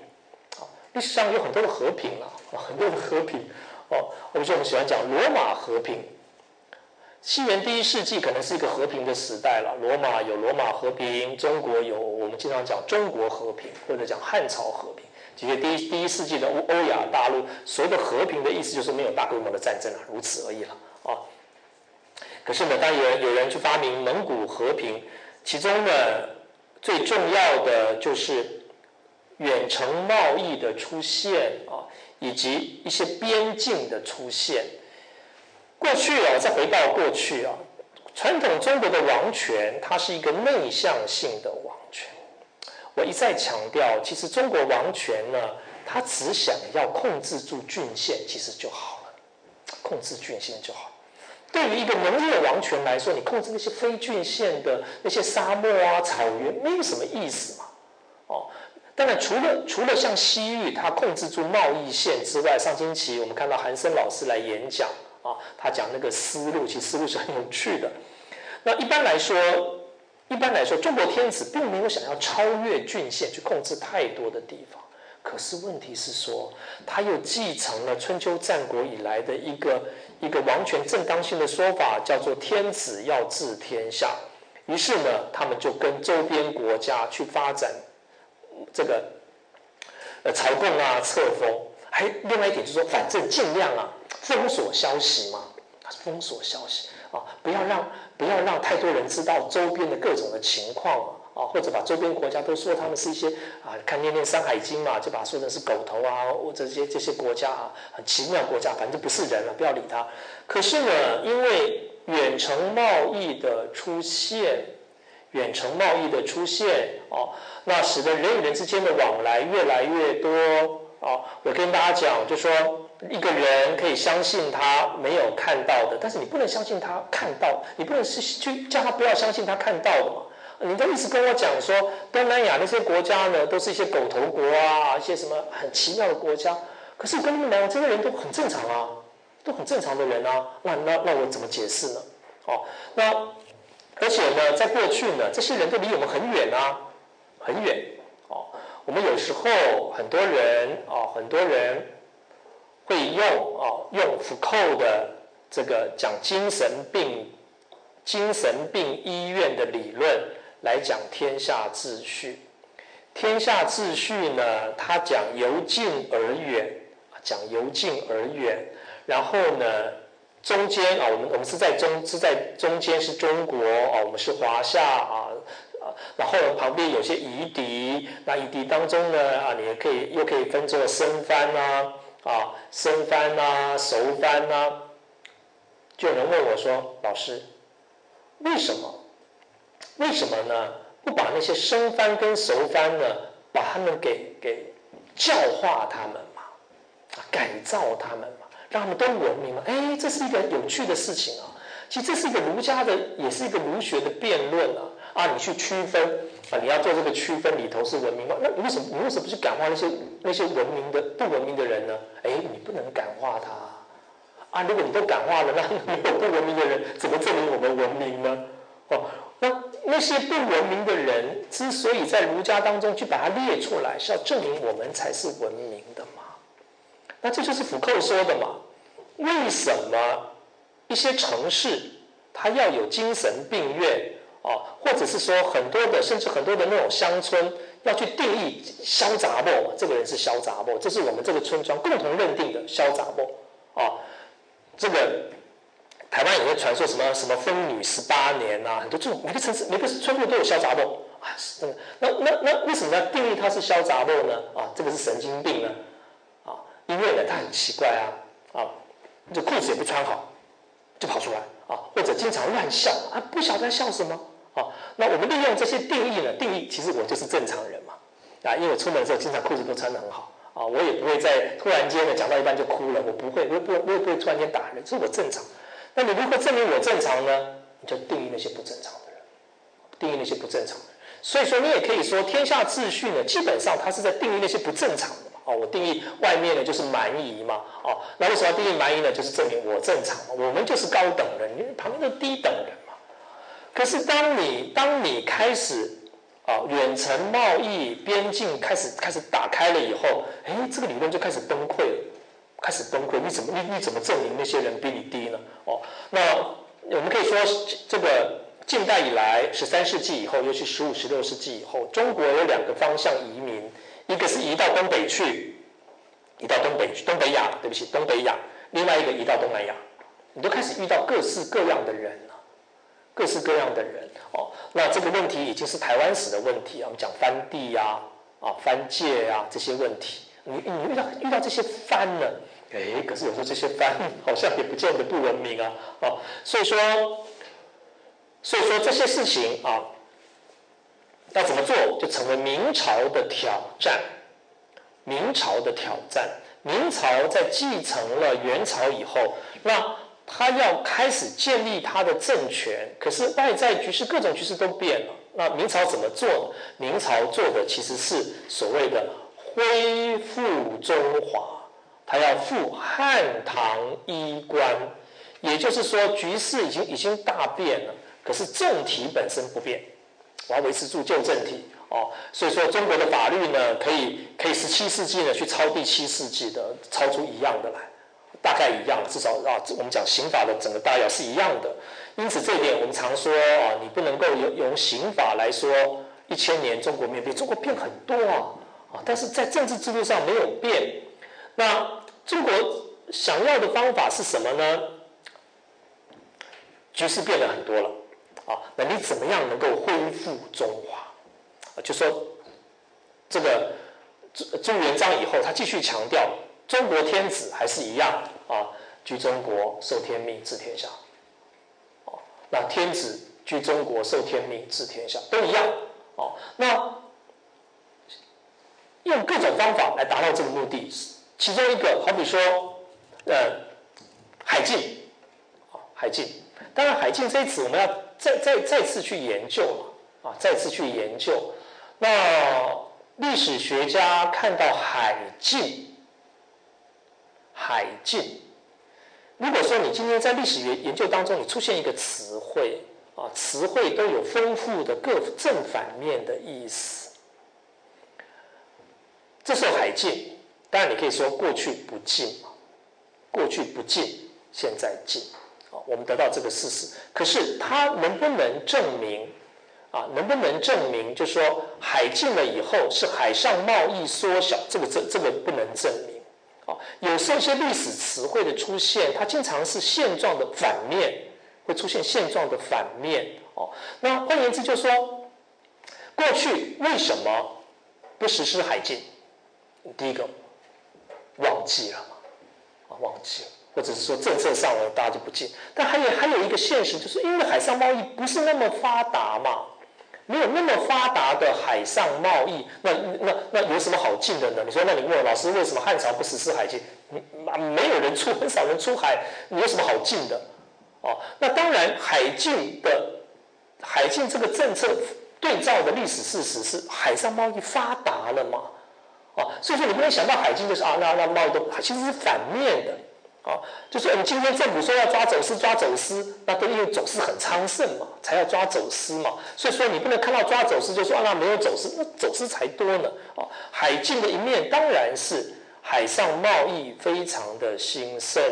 啊，历史上有很多的和平啊，很多的和平，哦，我们说我们喜欢讲罗马和平，西元第一世纪可能是一个和平的时代了，罗马有罗马和平，中国有我们经常讲中国和平，或者讲汉朝和平，其实第一第一世纪的欧欧亚大陆，所谓的和平的意思就是没有大规模的战争了，如此而已了。啊，可是呢，当有人有人去发明蒙古和平，其中呢最重要的就是远程贸易的出现啊，以及一些边境的出现。过去啊，再回到过去啊，传统中国的王权它是一个内向性的王权。我一再强调，其实中国王权呢，它只想要控制住郡县，其实就好了，控制郡县就好。对于一个农业王权来说，你控制那些非郡县的那些沙漠啊、草原，没有什么意思嘛。哦，当然除了除了像西域，它控制住贸易线之外，上星期我们看到韩森老师来演讲啊，他讲那个思路，其实思路是很有趣的。那一般来说，一般来说，中国天子并没有想要超越郡县去控制太多的地方。可是问题是说，他又继承了春秋战国以来的一个。一个王权正当性的说法叫做“天子要治天下”，于是呢，他们就跟周边国家去发展这个呃朝贡啊、册封。还另外一点就是说，反正尽量啊 [TSK] 封锁消息嘛，封锁消息啊，不要让不要让太多人知道周边的各种的情况。啊，或者把周边国家都说他们是一些啊，看念念《山海经》嘛，就把说成是狗头啊，或这些这些国家啊，很奇妙国家，反正不是人了，不要理他。可是呢，因为远程贸易的出现，远程贸易的出现，哦，那使得人与人之间的往来越来越多。哦，我跟大家讲，就说一个人可以相信他没有看到的，但是你不能相信他看到，你不能是去叫他不要相信他看到的嘛。你的意思跟我讲说，东南亚那些国家呢，都是一些狗头国啊，一些什么很奇妙的国家。可是我跟你们讲，这些人都很正常啊，都很正常的人啊。那那那我怎么解释呢？哦，那而且呢，在过去呢，这些人都离我们很远啊，很远哦。我们有时候很多人哦，很多人会用哦，用福寇的这个讲精神病、精神病医院的理论来讲天下秩序。天下秩序呢，他讲由近而远，讲由近而远，然后呢？中间啊，我们我们是在中是在中间是中国啊，我们是华夏啊，然后旁边有些夷狄，那夷狄当中呢啊，你也可以又可以分作生番呐啊，生番呐，熟番呐，就有人问我说，老师，为什么？为什么呢？不把那些生番跟熟番呢，把他们给给教化他们嘛，改造他们嘛。让他们都文明嘛，哎，这是一个有趣的事情啊。其实这是一个儒家的，也是一个儒学的辩论啊。啊，你去区分啊，你要做这个区分里头是文明吗？那你为什么你为什么不去感化那些那些文明的不文明的人呢？哎，你不能感化他啊。如果你都感化了，[LAUGHS] 那没有不文明的人，怎么证明我们文明呢？哦，那那些不文明的人之所以在儒家当中去把它列出来，是要证明我们才是文明的嘛。那这就是福寇说的嘛？为什么一些城市它要有精神病院哦，或者是说很多的，甚至很多的那种乡村要去定义潇杂不？这个人是潇杂不？这是我们这个村庄共同认定的潇杂不？哦，这个台湾也会传说什么什么风女十八年啊，很多这种每个城市每个村落都有潇杂不啊？是真的，那那那为什么要定义它是潇杂不呢？啊，这个是神经病呢？啊因为呢，他很奇怪啊，啊，这裤子也不穿好，就跑出来啊，或者经常乱笑啊，不晓得笑什么啊。那我们利用这些定义呢，定义其实我就是正常人嘛，啊，因为我出门的时候经常裤子都穿得很好啊，我也不会在突然间呢讲到一半就哭了，我不会，我也不，我也不会突然间打人，这是我正常。那你如何证明我正常呢？你就定义那些不正常的人，定义那些不正常的。所以说，你也可以说天下秩序呢，基本上它是在定义那些不正常。哦，我定义外面呢就是蛮夷嘛，哦，那为什么要定义蛮夷呢？就是证明我正常，我们就是高等人，你旁边都低等人嘛。可是当你当你开始啊远程贸易边境开始开始打开了以后，哎，这个理论就开始崩溃了，开始崩溃。你怎么你你怎么证明那些人比你低呢？哦，那我们可以说这个近代以来，十三世纪以后，尤其十五、十六世纪以后，中国有两个方向移民。一个是移到东北去，移到东北去，东北亚，对不起，东北亚。另外一个移到东南亚，你都开始遇到各式各样的人了，各式各样的人哦。那这个问题已经是台湾史的问题，我们讲番地呀、啊番界呀这些问题。你你遇到遇到这些番呢？哎，可是有时候这些番好像也不见得不文明啊，哦，所以说，所以说这些事情啊。要怎么做，就成为明朝的挑战。明朝的挑战，明朝在继承了元朝以后，那他要开始建立他的政权。可是外在局势、各种局势都变了。那明朝怎么做呢？明朝做的其实是所谓的恢复中华，他要复汉唐衣冠，也就是说，局势已经已经大变了，可是政体本身不变。我要维持住旧政体哦，所以说中国的法律呢，可以可以十七世纪呢去抄第七世纪的，抄出一样的来，大概一样，至少啊，我们讲刑法的整个大要是一样的。因此这一点我们常说啊，你不能够用用刑法来说一千年中国没有变，中国变很多啊啊，但是在政治制度上没有变。那中国想要的方法是什么呢？局势变了很多了。啊，那你怎么样能够恢复中华？啊，就说这个朱朱元璋以后，他继续强调中国天子还是一样啊，居中国，受天命，治天下。哦，那天子居中国，受天命，治天下，都一样。哦，那用各种方法来达到这个目的，其中一个好比说，呃，海禁，啊，海禁。当然，海禁这一词我们要。再再再次去研究嘛，啊，再次去研究。那历史学家看到海禁，海禁。如果说你今天在历史研研究当中，你出现一个词汇啊，词汇都有丰富的各正反面的意思。这时候海禁，当然你可以说过去不禁，过去不禁，现在禁，啊，我们得到这个事实。可是它能不能证明？啊，能不能证明？就是说，海禁了以后是海上贸易缩小，这个这这个不能证明。啊，有时候一些历史词汇的出现，它经常是现状的反面，会出现现状的反面。哦，那换言之，就是说，过去为什么不实施海禁？第一个，忘记了嘛，啊，忘记了，或者是说政策上了，大家就不进。但还有还有一个现实，就是因为海上贸易不是那么发达嘛。没有那么发达的海上贸易，那那那有什么好进的呢？你说，那你问老师为什么汉朝不实施海禁？没有人出，很少人出海，你有什么好进的？哦，那当然，海禁的海禁这个政策对照的历史事实是海上贸易发达了嘛？哦，所以说你不能想到海禁就是啊，那那贸易都其实是反面的。啊，就是我们今天政府说要抓走私，抓走私，那都因为走私很昌盛嘛，才要抓走私嘛。所以说你不能看到抓走私就说啊，那没有走私，那走私才多呢。哦，海禁的一面当然是海上贸易非常的兴盛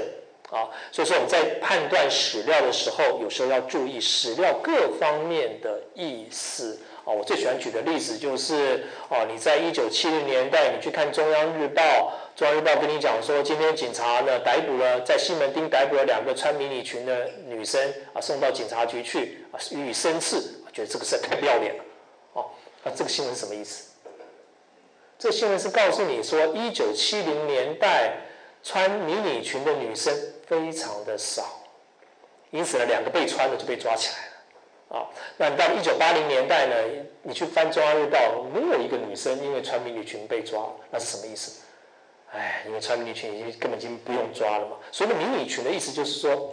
啊。所以说我们在判断史料的时候，有时候要注意史料各方面的意思。哦，我最喜欢举的例子就是，哦，你在一九七零年代，你去看《中央日报》，《中央日报》跟你讲说，今天警察呢逮捕了在西门町逮捕了两个穿迷你裙的女生，啊，送到警察局去，啊，予以申斥，觉得这个事太不要脸了，哦，那这个新闻什么意思？这新闻是告诉你说，一九七零年代穿迷你裙的女生非常的少，因此呢，两个被穿的就被抓起来了。啊，那到一九八零年代呢？你去翻《中央日报》，没有一个女生因为穿迷你裙被抓，那是什么意思？哎，因为穿迷你裙已经根本已经不用抓了嘛。所以迷你裙的意思就是说，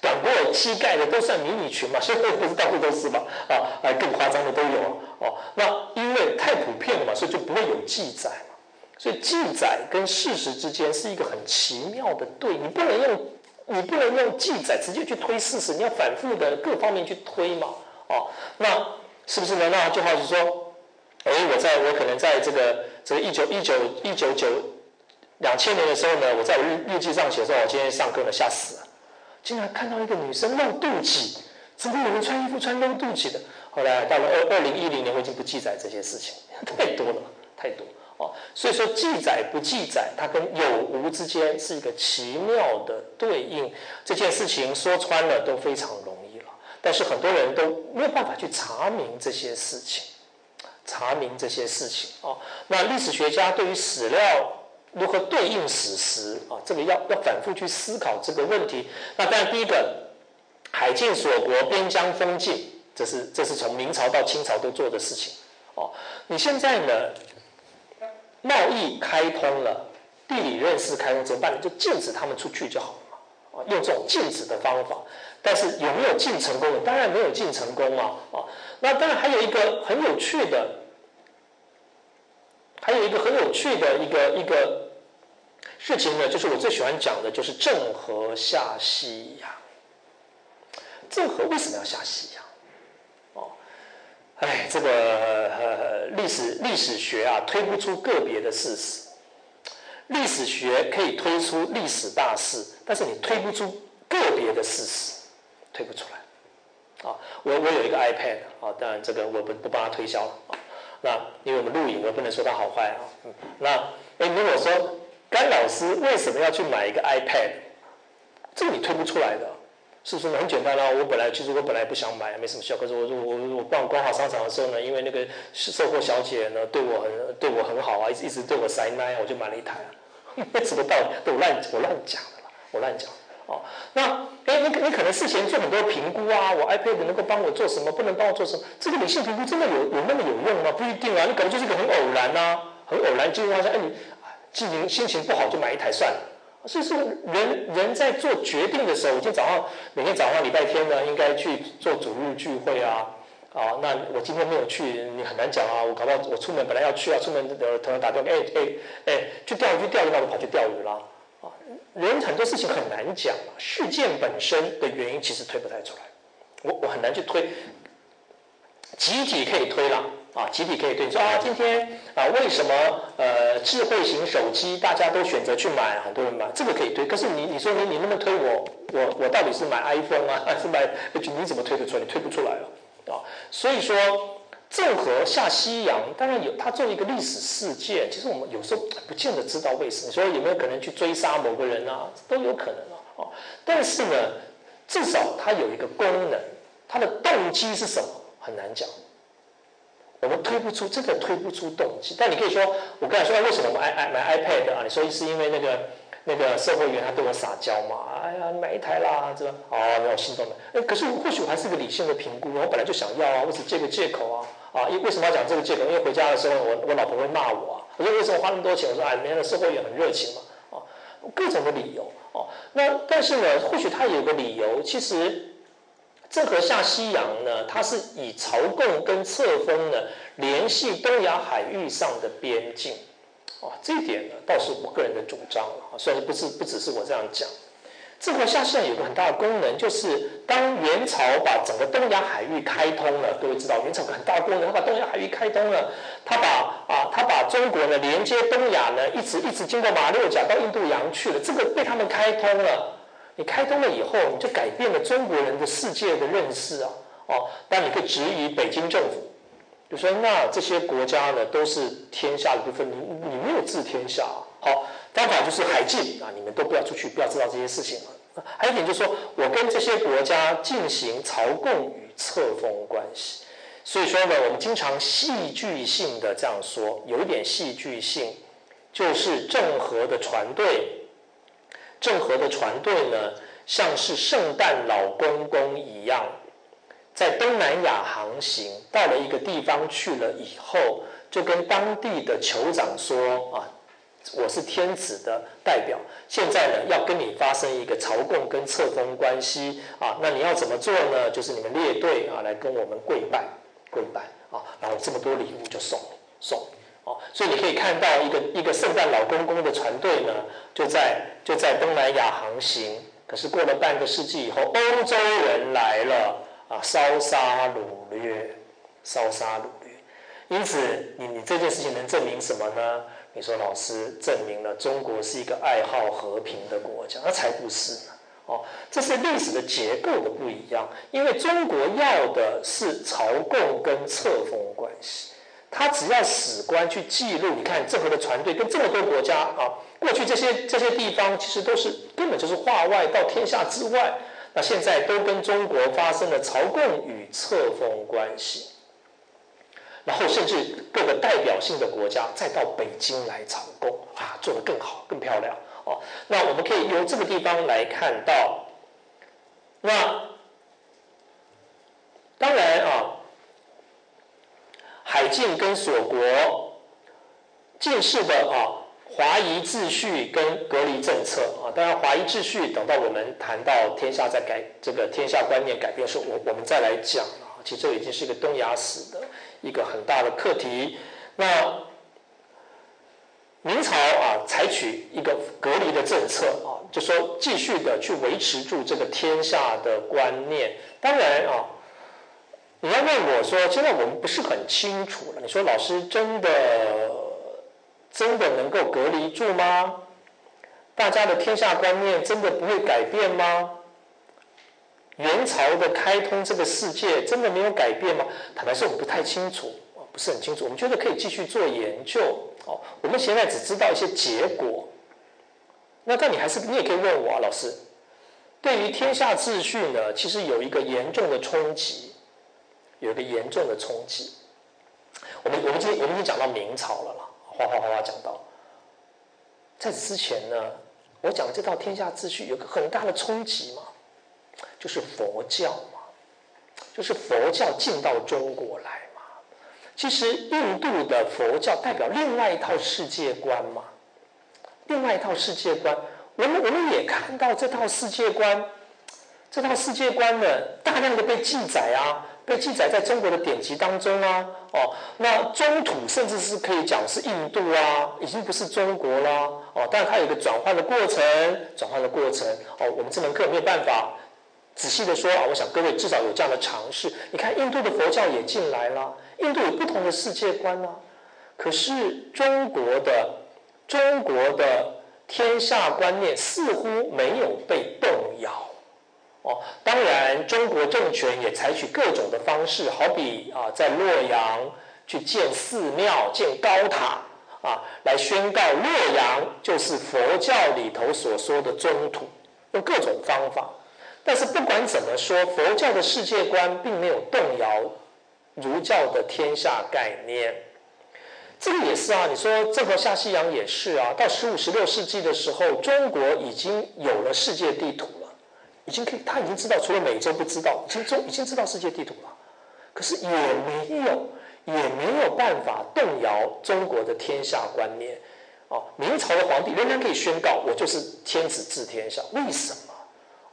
短过膝盖的都算迷你裙嘛。[LAUGHS] 现在不是到处都是嘛？啊，哎，更夸张的都有哦。那因为太普遍了嘛，所以就不会有记载嘛。所以记载跟事实之间是一个很奇妙的对，你不能用。你不能用记载直接去推事实，你要反复的各方面去推嘛，哦，那是不是呢？那就好是说，哎，我在我可能在这个这个一九一九一九九两千年的时候呢，我在我日日记上写说，我今天上课呢吓死了，竟然看到一个女生露肚脐，怎么有人穿衣服穿露肚脐的？后来到了二二零一零年，我已经不记载这些事情，[LAUGHS] 太多了，太多哦。所以说记载不记载，它跟有无之间是一个奇妙的对应。这件事情说穿了都非常容易了，但是很多人都没有办法去查明这些事情，查明这些事情哦。那历史学家对于史料如何对应史实啊，这个要要反复去思考这个问题。那当然，第一个海禁锁国、边疆封禁，这是这是从明朝到清朝都做的事情哦。你现在呢？贸易开通了，地理认识开通怎么办呢？就禁止他们出去就好了嘛，啊，用这种禁止的方法。但是有没有禁成功？当然没有禁成功嘛，啊，那当然还有一个很有趣的，还有一个很有趣的一个一个事情呢，就是我最喜欢讲的就是郑和下西洋。郑和为什么要下西洋？哦哎，这个呃历史历史学啊，推不出个别的事实。历史学可以推出历史大事，但是你推不出个别的事实，推不出来。啊，我我有一个 iPad 啊，当然这个我不不帮他推销了啊。那因为我们录影，我不能说他好坏啊。那哎，如果说甘老师为什么要去买一个 iPad？这个你推不出来的。是不是很简单啦？我本来其实我本来不想买，没什么效。可是我我我逛逛好商场的时候呢，因为那个售货小姐呢对我很对我很好啊，一直一直对我塞奶，我就买了一台啊。[LAUGHS] 什么道理？我乱我乱讲的啦，我乱讲。哦，那哎，你你可能事前做很多评估啊，我 iPad 能够帮我做什么，不能帮我做什么？这个理性评估真的有有那么有用吗？不一定啊，你可能就是一个很偶然呐，很偶然，就发现哎你心情心情不好就买一台算了。所以说，人人在做决定的时候，我今天早上每天早上礼拜天呢，应该去做主日聚会啊，啊，那我今天没有去，你很难讲啊。我搞不好我出门本来要去啊，出门的突然打电话，哎哎哎，去钓鱼去钓鱼，那我跑去钓鱼了啊。人很多事情很难讲，事件本身的原因其实推不太出来，我我很难去推，集体可以推了啊，集体可以推。说啊，今天啊，为什么呃智慧型手机大家都选择去买，很多人买，这个可以推。可是你你说你你能不能推我我我到底是买 iPhone 啊，还是买？你怎么推得出来？你推不出来了啊。所以说，郑和下西洋，当然有他作为一个历史事件，其实我们有时候不见得知道为什么。所以有没有可能去追杀某个人啊？都有可能啊。哦，但是呢。至少它有一个功能，它的动机是什么很难讲，我们推不出，真的推不出动机。但你可以说，我刚才说为什么我买买 iPad 啊？你说是因为那个那个售货员他对我撒娇嘛？哎呀，你买一台啦，这哦，没有心动的。哎，可是或许我还是个理性的评估，我本来就想要啊，我只借个借口啊啊！因为什么要讲这个借口？因为回家的时候，我我老婆会骂我啊。我说为什么花那么多钱？我说哎，那个售货员很热情嘛啊，各种的理由。哦，那但是呢，或许他有个理由，其实郑和下西洋呢，它是以朝贡跟册封呢联系东亚海域上的边境，哦，这一点呢倒是我个人的主张了，虽然不是不只是我这样讲。郑和下西洋有个很大的功能，就是当元朝把整个东亚海域开通了，各位知道元朝很大的功能，他把东亚海域开通了，他把啊他把中国呢连接东亚呢，一直一直经过马六甲到印度洋去了，这个被他们开通了。你开通了以后，你就改变了中国人的世界的认识啊，哦，但你可以质疑北京政府，就说那这些国家呢都是天下的部分，你你没有治天下，好。方法就是海禁啊，你们都不要出去，不要知道这些事情了。还有一点就是说，我跟这些国家进行朝贡与册封关系。所以说呢，我们经常戏剧性的这样说，有一点戏剧性，就是郑和的船队，郑和的船队呢，像是圣诞老公公一样，在东南亚航行，到了一个地方去了以后，就跟当地的酋长说啊。我是天子的代表，现在呢要跟你发生一个朝贡跟册封关系啊，那你要怎么做呢？就是你们列队啊来跟我们跪拜，跪拜啊，然后这么多礼物就送送哦，所以你可以看到一个一个圣诞老公公的船队呢，就在就在东南亚航行，可是过了半个世纪以后，欧洲人来了啊，烧杀掳掠，烧杀掳掠，因此你你这件事情能证明什么呢？你说老师证明了中国是一个爱好和平的国家，那才不是呢！哦，这是历史的结构的不一样。因为中国要的是朝贡跟册封关系，他只要史官去记录，你看郑和的船队跟这么多国家啊，过去这些这些地方其实都是根本就是化外到天下之外，那现在都跟中国发生了朝贡与册封关系。然后甚至各个代表性的国家再到北京来朝贡啊，做得更好、更漂亮哦。那我们可以由这个地方来看到，那当然啊，海禁跟锁国、近世的啊华夷秩序跟隔离政策啊，当然华夷秩序等到我们谈到天下在改这个天下观念改变时候，我我们再来讲啊。其实这已经是一个东亚史的。一个很大的课题。那明朝啊，采取一个隔离的政策啊，就说继续的去维持住这个天下的观念。当然啊，你要问我说，现在我们不是很清楚了。你说老师真的真的能够隔离住吗？大家的天下观念真的不会改变吗？元朝的开通这个世界真的没有改变吗？坦白说，我们不太清楚不是很清楚。我们觉得可以继续做研究哦。我们现在只知道一些结果。那但你还是你也可以问我啊，老师，对于天下秩序呢，其实有一个严重的冲击，有一个严重的冲击。我们我们今天我们已经讲到明朝了啦，哗哗哗哗讲到。在此之前呢，我讲这套天下秩序有个很大的冲击嘛。就是佛教嘛，就是佛教进到中国来嘛。其实印度的佛教代表另外一套世界观嘛，另外一套世界观。我们我们也看到这套世界观，这套世界观呢，大量的被记载啊，被记载在中国的典籍当中啊。哦，那中土甚至是可以讲是印度啊，已经不是中国啦。哦，但是它有个转换的过程，转换的过程。哦，我们这门课没有办法。仔细的说啊，我想各位至少有这样的尝试。你看，印度的佛教也进来了，印度有不同的世界观呢。可是中国的中国的天下观念似乎没有被动摇。哦，当然，中国政权也采取各种的方式，好比啊，在洛阳去建寺庙、建高塔啊，来宣告洛阳就是佛教里头所说的宗土，用各种方法。但是不管怎么说，佛教的世界观并没有动摇儒教的天下概念。这个也是啊，你说郑和下西洋也是啊。到十五、十六世纪的时候，中国已经有了世界地图，已经可以，他已经知道，除了美洲不知道，已经中已经知道世界地图了。可是也没有，也没有办法动摇中国的天下观念。哦，明朝的皇帝仍然可以宣告，我就是天子治天下。为什么？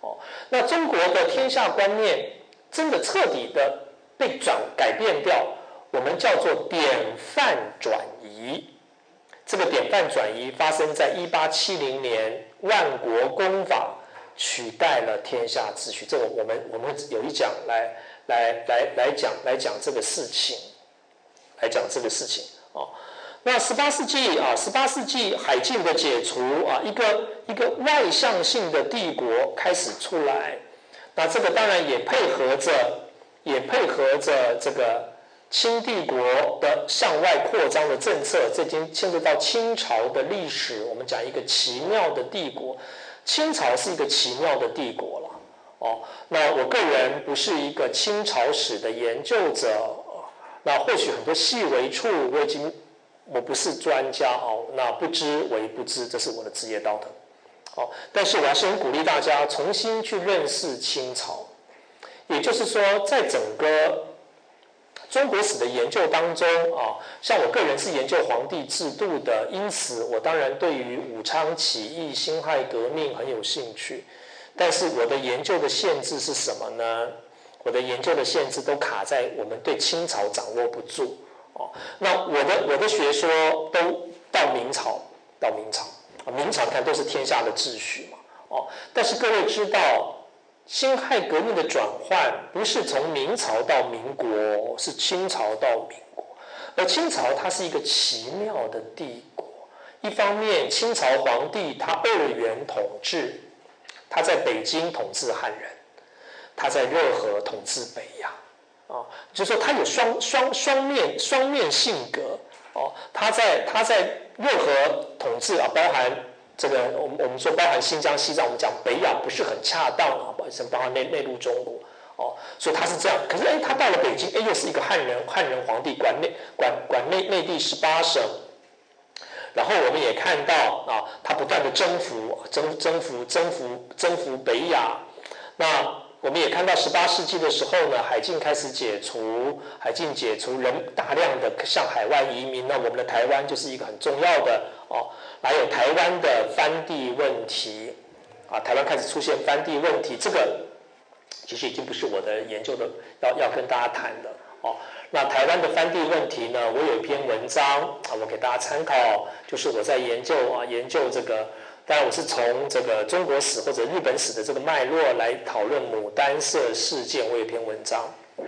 哦，那中国的天下观念真的彻底的被转改变掉，我们叫做典范转移。这个典范转移发生在一八七零年，万国公法取代了天下秩序。这个我们我们有一讲来来来来讲来讲这个事情，来讲这个事情哦。那十八世纪啊，十八世纪海禁的解除啊，一个一个外向性的帝国开始出来。那这个当然也配合着，也配合着这个清帝国的向外扩张的政策。这已经牵涉到清朝的历史。我们讲一个奇妙的帝国，清朝是一个奇妙的帝国了。哦，那我个人不是一个清朝史的研究者，那或许很多细微处我已经。我不是专家哦，那不知为不知，这是我的职业道德。哦，但是我还是很鼓励大家重新去认识清朝。也就是说，在整个中国史的研究当中啊，像我个人是研究皇帝制度的，因此我当然对于武昌起义、辛亥革命很有兴趣。但是我的研究的限制是什么呢？我的研究的限制都卡在我们对清朝掌握不住。哦，那我的我的学说都到明朝，到明朝啊，明朝看都是天下的秩序嘛。哦，但是各位知道，辛亥革命的转换不是从明朝到民国，是清朝到民国。而清朝它是一个奇妙的帝国，一方面清朝皇帝他二元统治，他在北京统治汉人，他在热河统治北洋。啊，就是说他有双双双面双面性格哦，他在他在任何统治啊，包含这个我们我们说包含新疆西藏，我们讲北亚不是很恰当啊，不好意思，包含内内陆中国哦，所以他是这样。可是哎，他到了北京，哎，又是一个汉人汉人皇帝，管内管管内内地十八省，然后我们也看到啊，他不断的征服征征服征服征服北亚，那。我们也看到十八世纪的时候呢，海禁开始解除，海禁解除，人大量的向海外移民，那我们的台湾就是一个很重要的哦。还有台湾的翻地问题，啊，台湾开始出现翻地问题，这个其实已经不是我的研究的要要跟大家谈的哦。那台湾的翻地问题呢，我有一篇文章啊，我给大家参考，就是我在研究啊，研究这个。当然，我是从这个中国史或者日本史的这个脉络来讨论牡丹社事件。我有一篇文章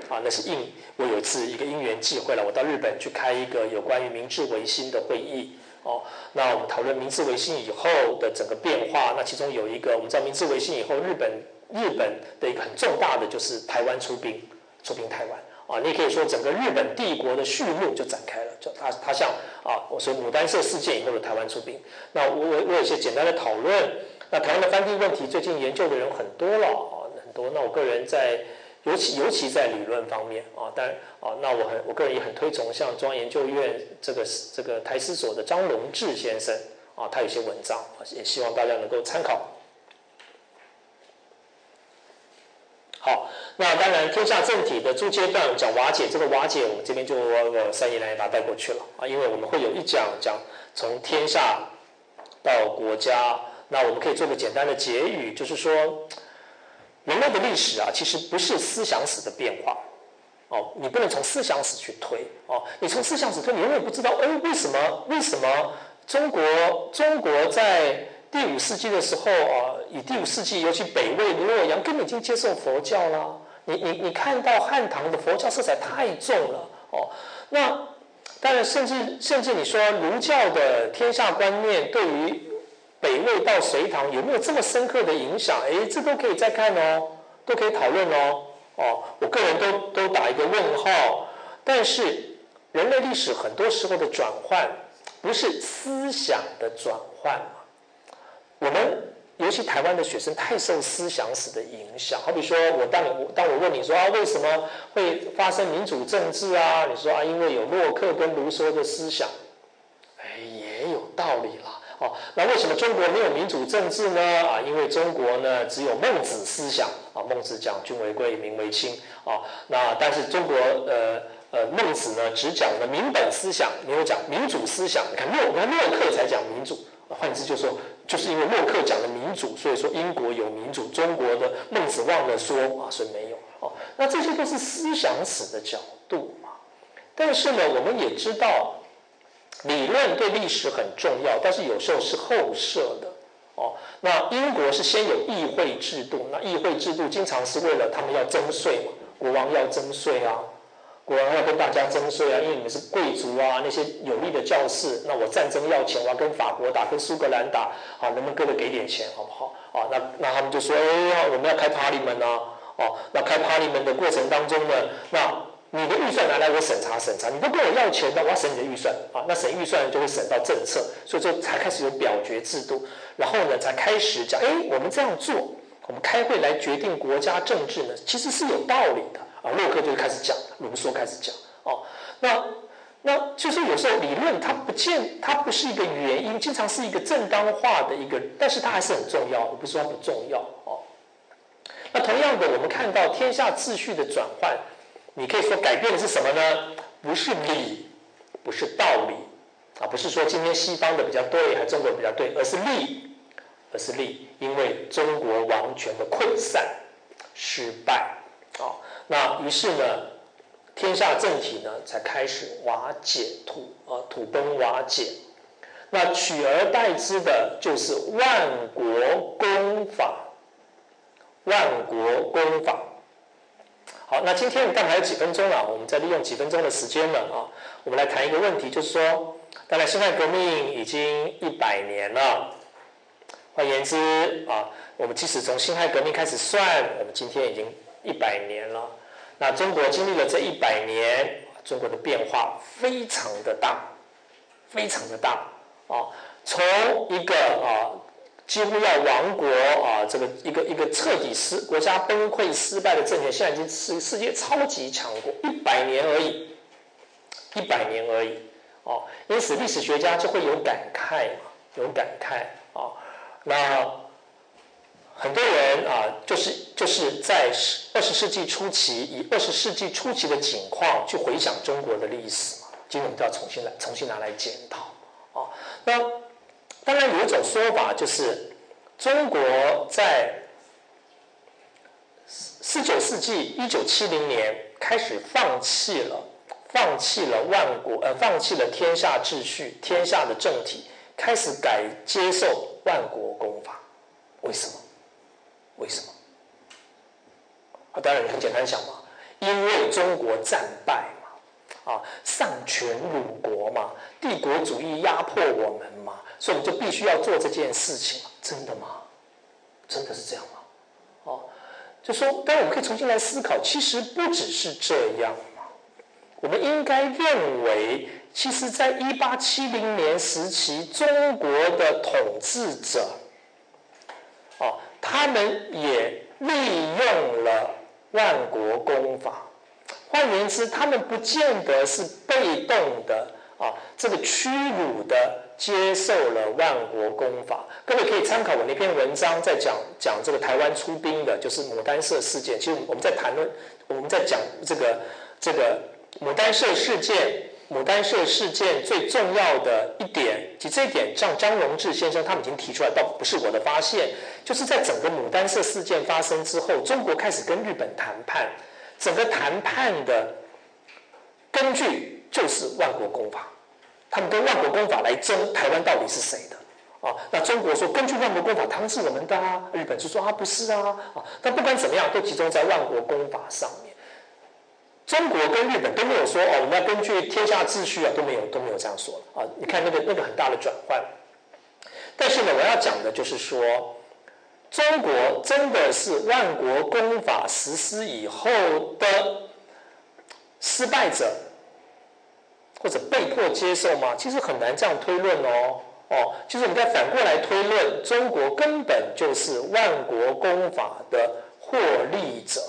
啊，那是应我有一次一个因缘际会了，我到日本去开一个有关于明治维新的会议哦。那我们讨论明治维新以后的整个变化，那其中有一个，我们知道明治维新以后，日本日本的一个很重大的就是台湾出兵，出兵台湾。啊，你也可以说整个日本帝国的序幕就展开了，就它它像啊，我说牡丹社事件以后的台湾出兵。那我我我有一些简单的讨论。那台湾的翻地问题，最近研究的人很多了啊，很多。那我个人在尤其尤其在理论方面啊，当然啊，那我很我个人也很推崇像中央研究院这个这个台史所的张龙志先生啊，他有些文章，也希望大家能够参考。好。那当然，天下政体的诸阶段讲瓦解，这个瓦解我们这边就三言两语把它带过去了啊，因为我们会有一讲讲从天下到国家，那我们可以做个简单的结语，就是说，人类的历史啊，其实不是思想史的变化哦，你不能从思想史去推哦，你从思想史推，你永远不知道，哎，为什么为什么中国中国在第五世纪的时候啊，以第五世纪，尤其北魏洛阳，根本已经接受佛教了。你你你看到汉唐的佛教色彩太重了哦。那当然，甚至甚至你说儒教的天下观念对于北魏到隋唐有没有这么深刻的影响？哎，这都可以再看哦，都可以讨论哦。哦，我个人都都打一个问号。但是人类历史很多时候的转换，不是思想的转换嘛？我们。尤其台湾的学生太受思想史的影响，好比说我当你当我问你说啊，为什么会发生民主政治啊？你说啊，因为有洛克跟卢梭的思想，哎，也有道理啦。哦，那为什么中国没有民主政治呢？啊，因为中国呢只有孟子思想啊，孟子讲君为贵，民为轻啊。那但是中国呃呃孟子呢只讲了民本思想，没有讲民主思想。你看洛，你看洛克才讲民主，换之就说。就是因为洛克讲了民主，所以说英国有民主，中国的孟子忘了说啊，所以没有哦。那这些都是思想史的角度嘛。但是呢，我们也知道，理论对历史很重要，但是有时候是后设的哦。那英国是先有议会制度，那议会制度经常是为了他们要征税嘛，国王要征税啊。国王要跟大家征税啊，因为你们是贵族啊，那些有力的教士，那我战争要钱，我要跟法国打，跟苏格兰打，好，能不能各位给点钱，好不好？啊，那那他们就说，哎，我们要开 party 门啊，哦，那开 party 门的过程当中呢，那你的预算拿来我审查审查，你都跟我要钱的，我要审你的预算啊，那审预算就会审到政策，所以说才开始有表决制度，然后呢才开始讲，哎，我们这样做，我们开会来决定国家政治呢，其实是有道理的。啊，洛克就开始讲，卢梭开始讲，哦，那那就是有时候理论它不见，它不是一个原因，经常是一个正当化的一个，但是它还是很重要，我不是说不重要，哦。那同样的，我们看到天下秩序的转换，你可以说改变的是什么呢？不是理，不是道理，啊，不是说今天西方的比较对，还中国比较对，而是利，而是利，因为中国王权的溃散、失败，啊。那于是呢，天下政体呢才开始瓦解土啊土崩瓦解，那取而代之的就是万国公法，万国公法。好，那今天我们还有几分钟了，我们再利用几分钟的时间了啊，我们来谈一个问题，就是说，当然辛亥革命已经一百年了，换言之啊，我们即使从辛亥革命开始算，我们今天已经一百年了。那中国经历了这一百年，中国的变化非常的大，非常的大啊！从一个啊几乎要亡国啊，这个一个一个彻底失国家崩溃失败的政权，现在已经是世界超级强国，一百年而已，一百年而已哦。因此历史学家就会有感慨嘛，有感慨啊。那。很多人啊，就是就是在二十世纪初期，以二十世纪初期的景况去回想中国的历史嘛，今天我们都要重新来重新拿来检讨啊。那当然有一种说法，就是中国在四九世纪一九七零年开始放弃了放弃了万国呃放弃了天下秩序天下的政体，开始改接受万国公法，为什么？为什么？啊，当然很简单想嘛，因为中国战败嘛，啊，丧权辱国嘛，帝国主义压迫我们嘛，所以我们就必须要做这件事情真的吗？真的是这样吗？哦，就说，当然我们可以重新来思考，其实不只是这样嘛。我们应该认为，其实在一八七零年时期，中国的统治者，哦。他们也利用了万国公法，换言之，他们不见得是被动的啊，这个屈辱的接受了万国公法。各位可以参考我那篇文章，在讲讲这个台湾出兵的，就是牡丹社事件。其实我们在谈论，我们在讲这个这个牡丹社事件。牡丹社事件最重要的一点，其实这一点，像张荣志先生他们已经提出来，倒不是我的发现，就是在整个牡丹社事件发生之后，中国开始跟日本谈判，整个谈判的根据就是万国公法，他们跟万国公法来争台湾到底是谁的，啊，那中国说根据万国公法，他们是我们的啊，日本就说啊不是啊，啊，但不管怎么样，都集中在万国公法上面。中国跟日本都没有说哦，我们要根据天下秩序啊，都没有都没有这样说啊。你看那个那个很大的转换。但是呢，我要讲的就是说，中国真的是万国公法实施以后的失败者，或者被迫接受吗？其实很难这样推论哦。哦，就是我们再反过来推论，中国根本就是万国公法的获利者，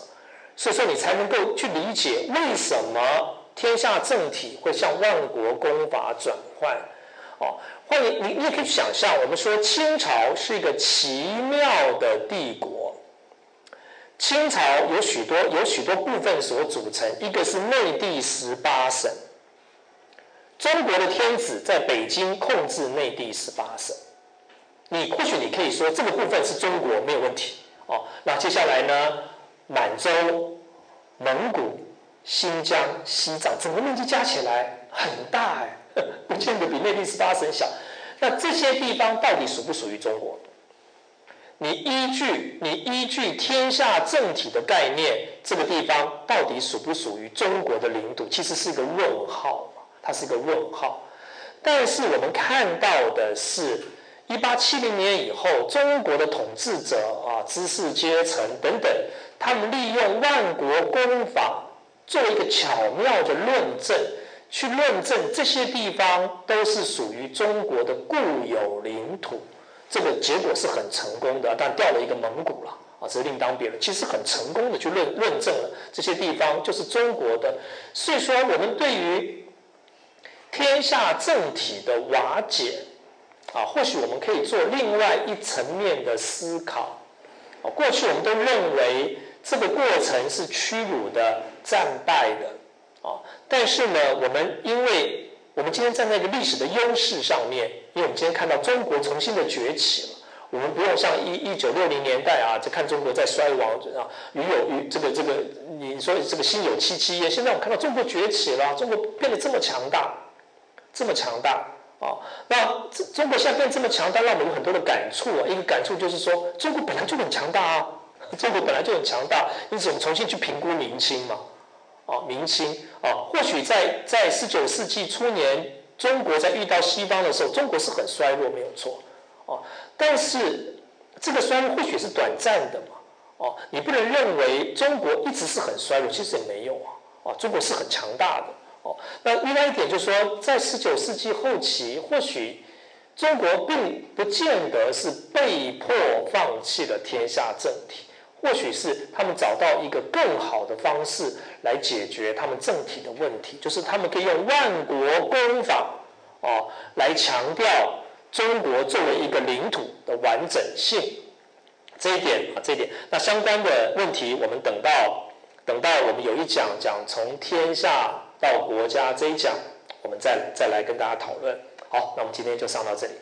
所以说你才能够去理解为什么天下政体会向万国公法转换。哦，或者你你也可以想象，我们说清朝是一个奇妙的帝国，清朝有许多有许多部分所组成，一个是内地十八省。中国的天子在北京控制内地十八省，你或许你可以说这个部分是中国没有问题哦。那接下来呢，满洲、蒙古、新疆、西藏，整个面积加起来很大哎，[LAUGHS] 不见得比内地十八省小。那这些地方到底属不属于中国？你依据你依据天下政体的概念，这个地方到底属不属于中国的领土？其实是一个问号。它是一个问号，但是我们看到的是，一八七零年以后，中国的统治者啊，知识阶层等等，他们利用万国公法做一个巧妙的论证，去论证这些地方都是属于中国的固有领土。这个结果是很成功的，但掉了一个蒙古了啊，这是另当别论。其实很成功的去论论证了这些地方就是中国的，所以说我们对于。天下政体的瓦解，啊，或许我们可以做另外一层面的思考。啊，过去我们都认为这个过程是屈辱的、战败的，啊，但是呢，我们因为我们今天站在一个历史的优势上面，因为我们今天看到中国重新的崛起了，我们不用像一一九六零年代啊，就看中国在衰亡啊，与有与这个这个，你说这个心有戚戚焉。现在我们看到中国崛起了，中国变得这么强大。这么强大啊！那中国现在变这么强大，让我们有很多的感触啊。一个感触就是说，中国本来就很强大啊，[LAUGHS] 中国本来就很强大，因此我们重新去评估明清嘛，啊，明清啊，或许在在十九世纪初年，中国在遇到西方的时候，中国是很衰弱，没有错，哦，但是这个衰弱或许是短暂的嘛，哦，你不能认为中国一直是很衰弱，其实也没有啊，啊，中国是很强大的。哦，那另外一点就是说，在十九世纪后期，或许中国并不见得是被迫放弃了天下政体，或许是他们找到一个更好的方式来解决他们政体的问题，就是他们可以用万国公法哦来强调中国作为一个领土的完整性。这一点啊，这一点，那相关的问题，我们等到等到我们有一讲讲从天下。到国家这一讲，我们再再来跟大家讨论。好，那我们今天就上到这里。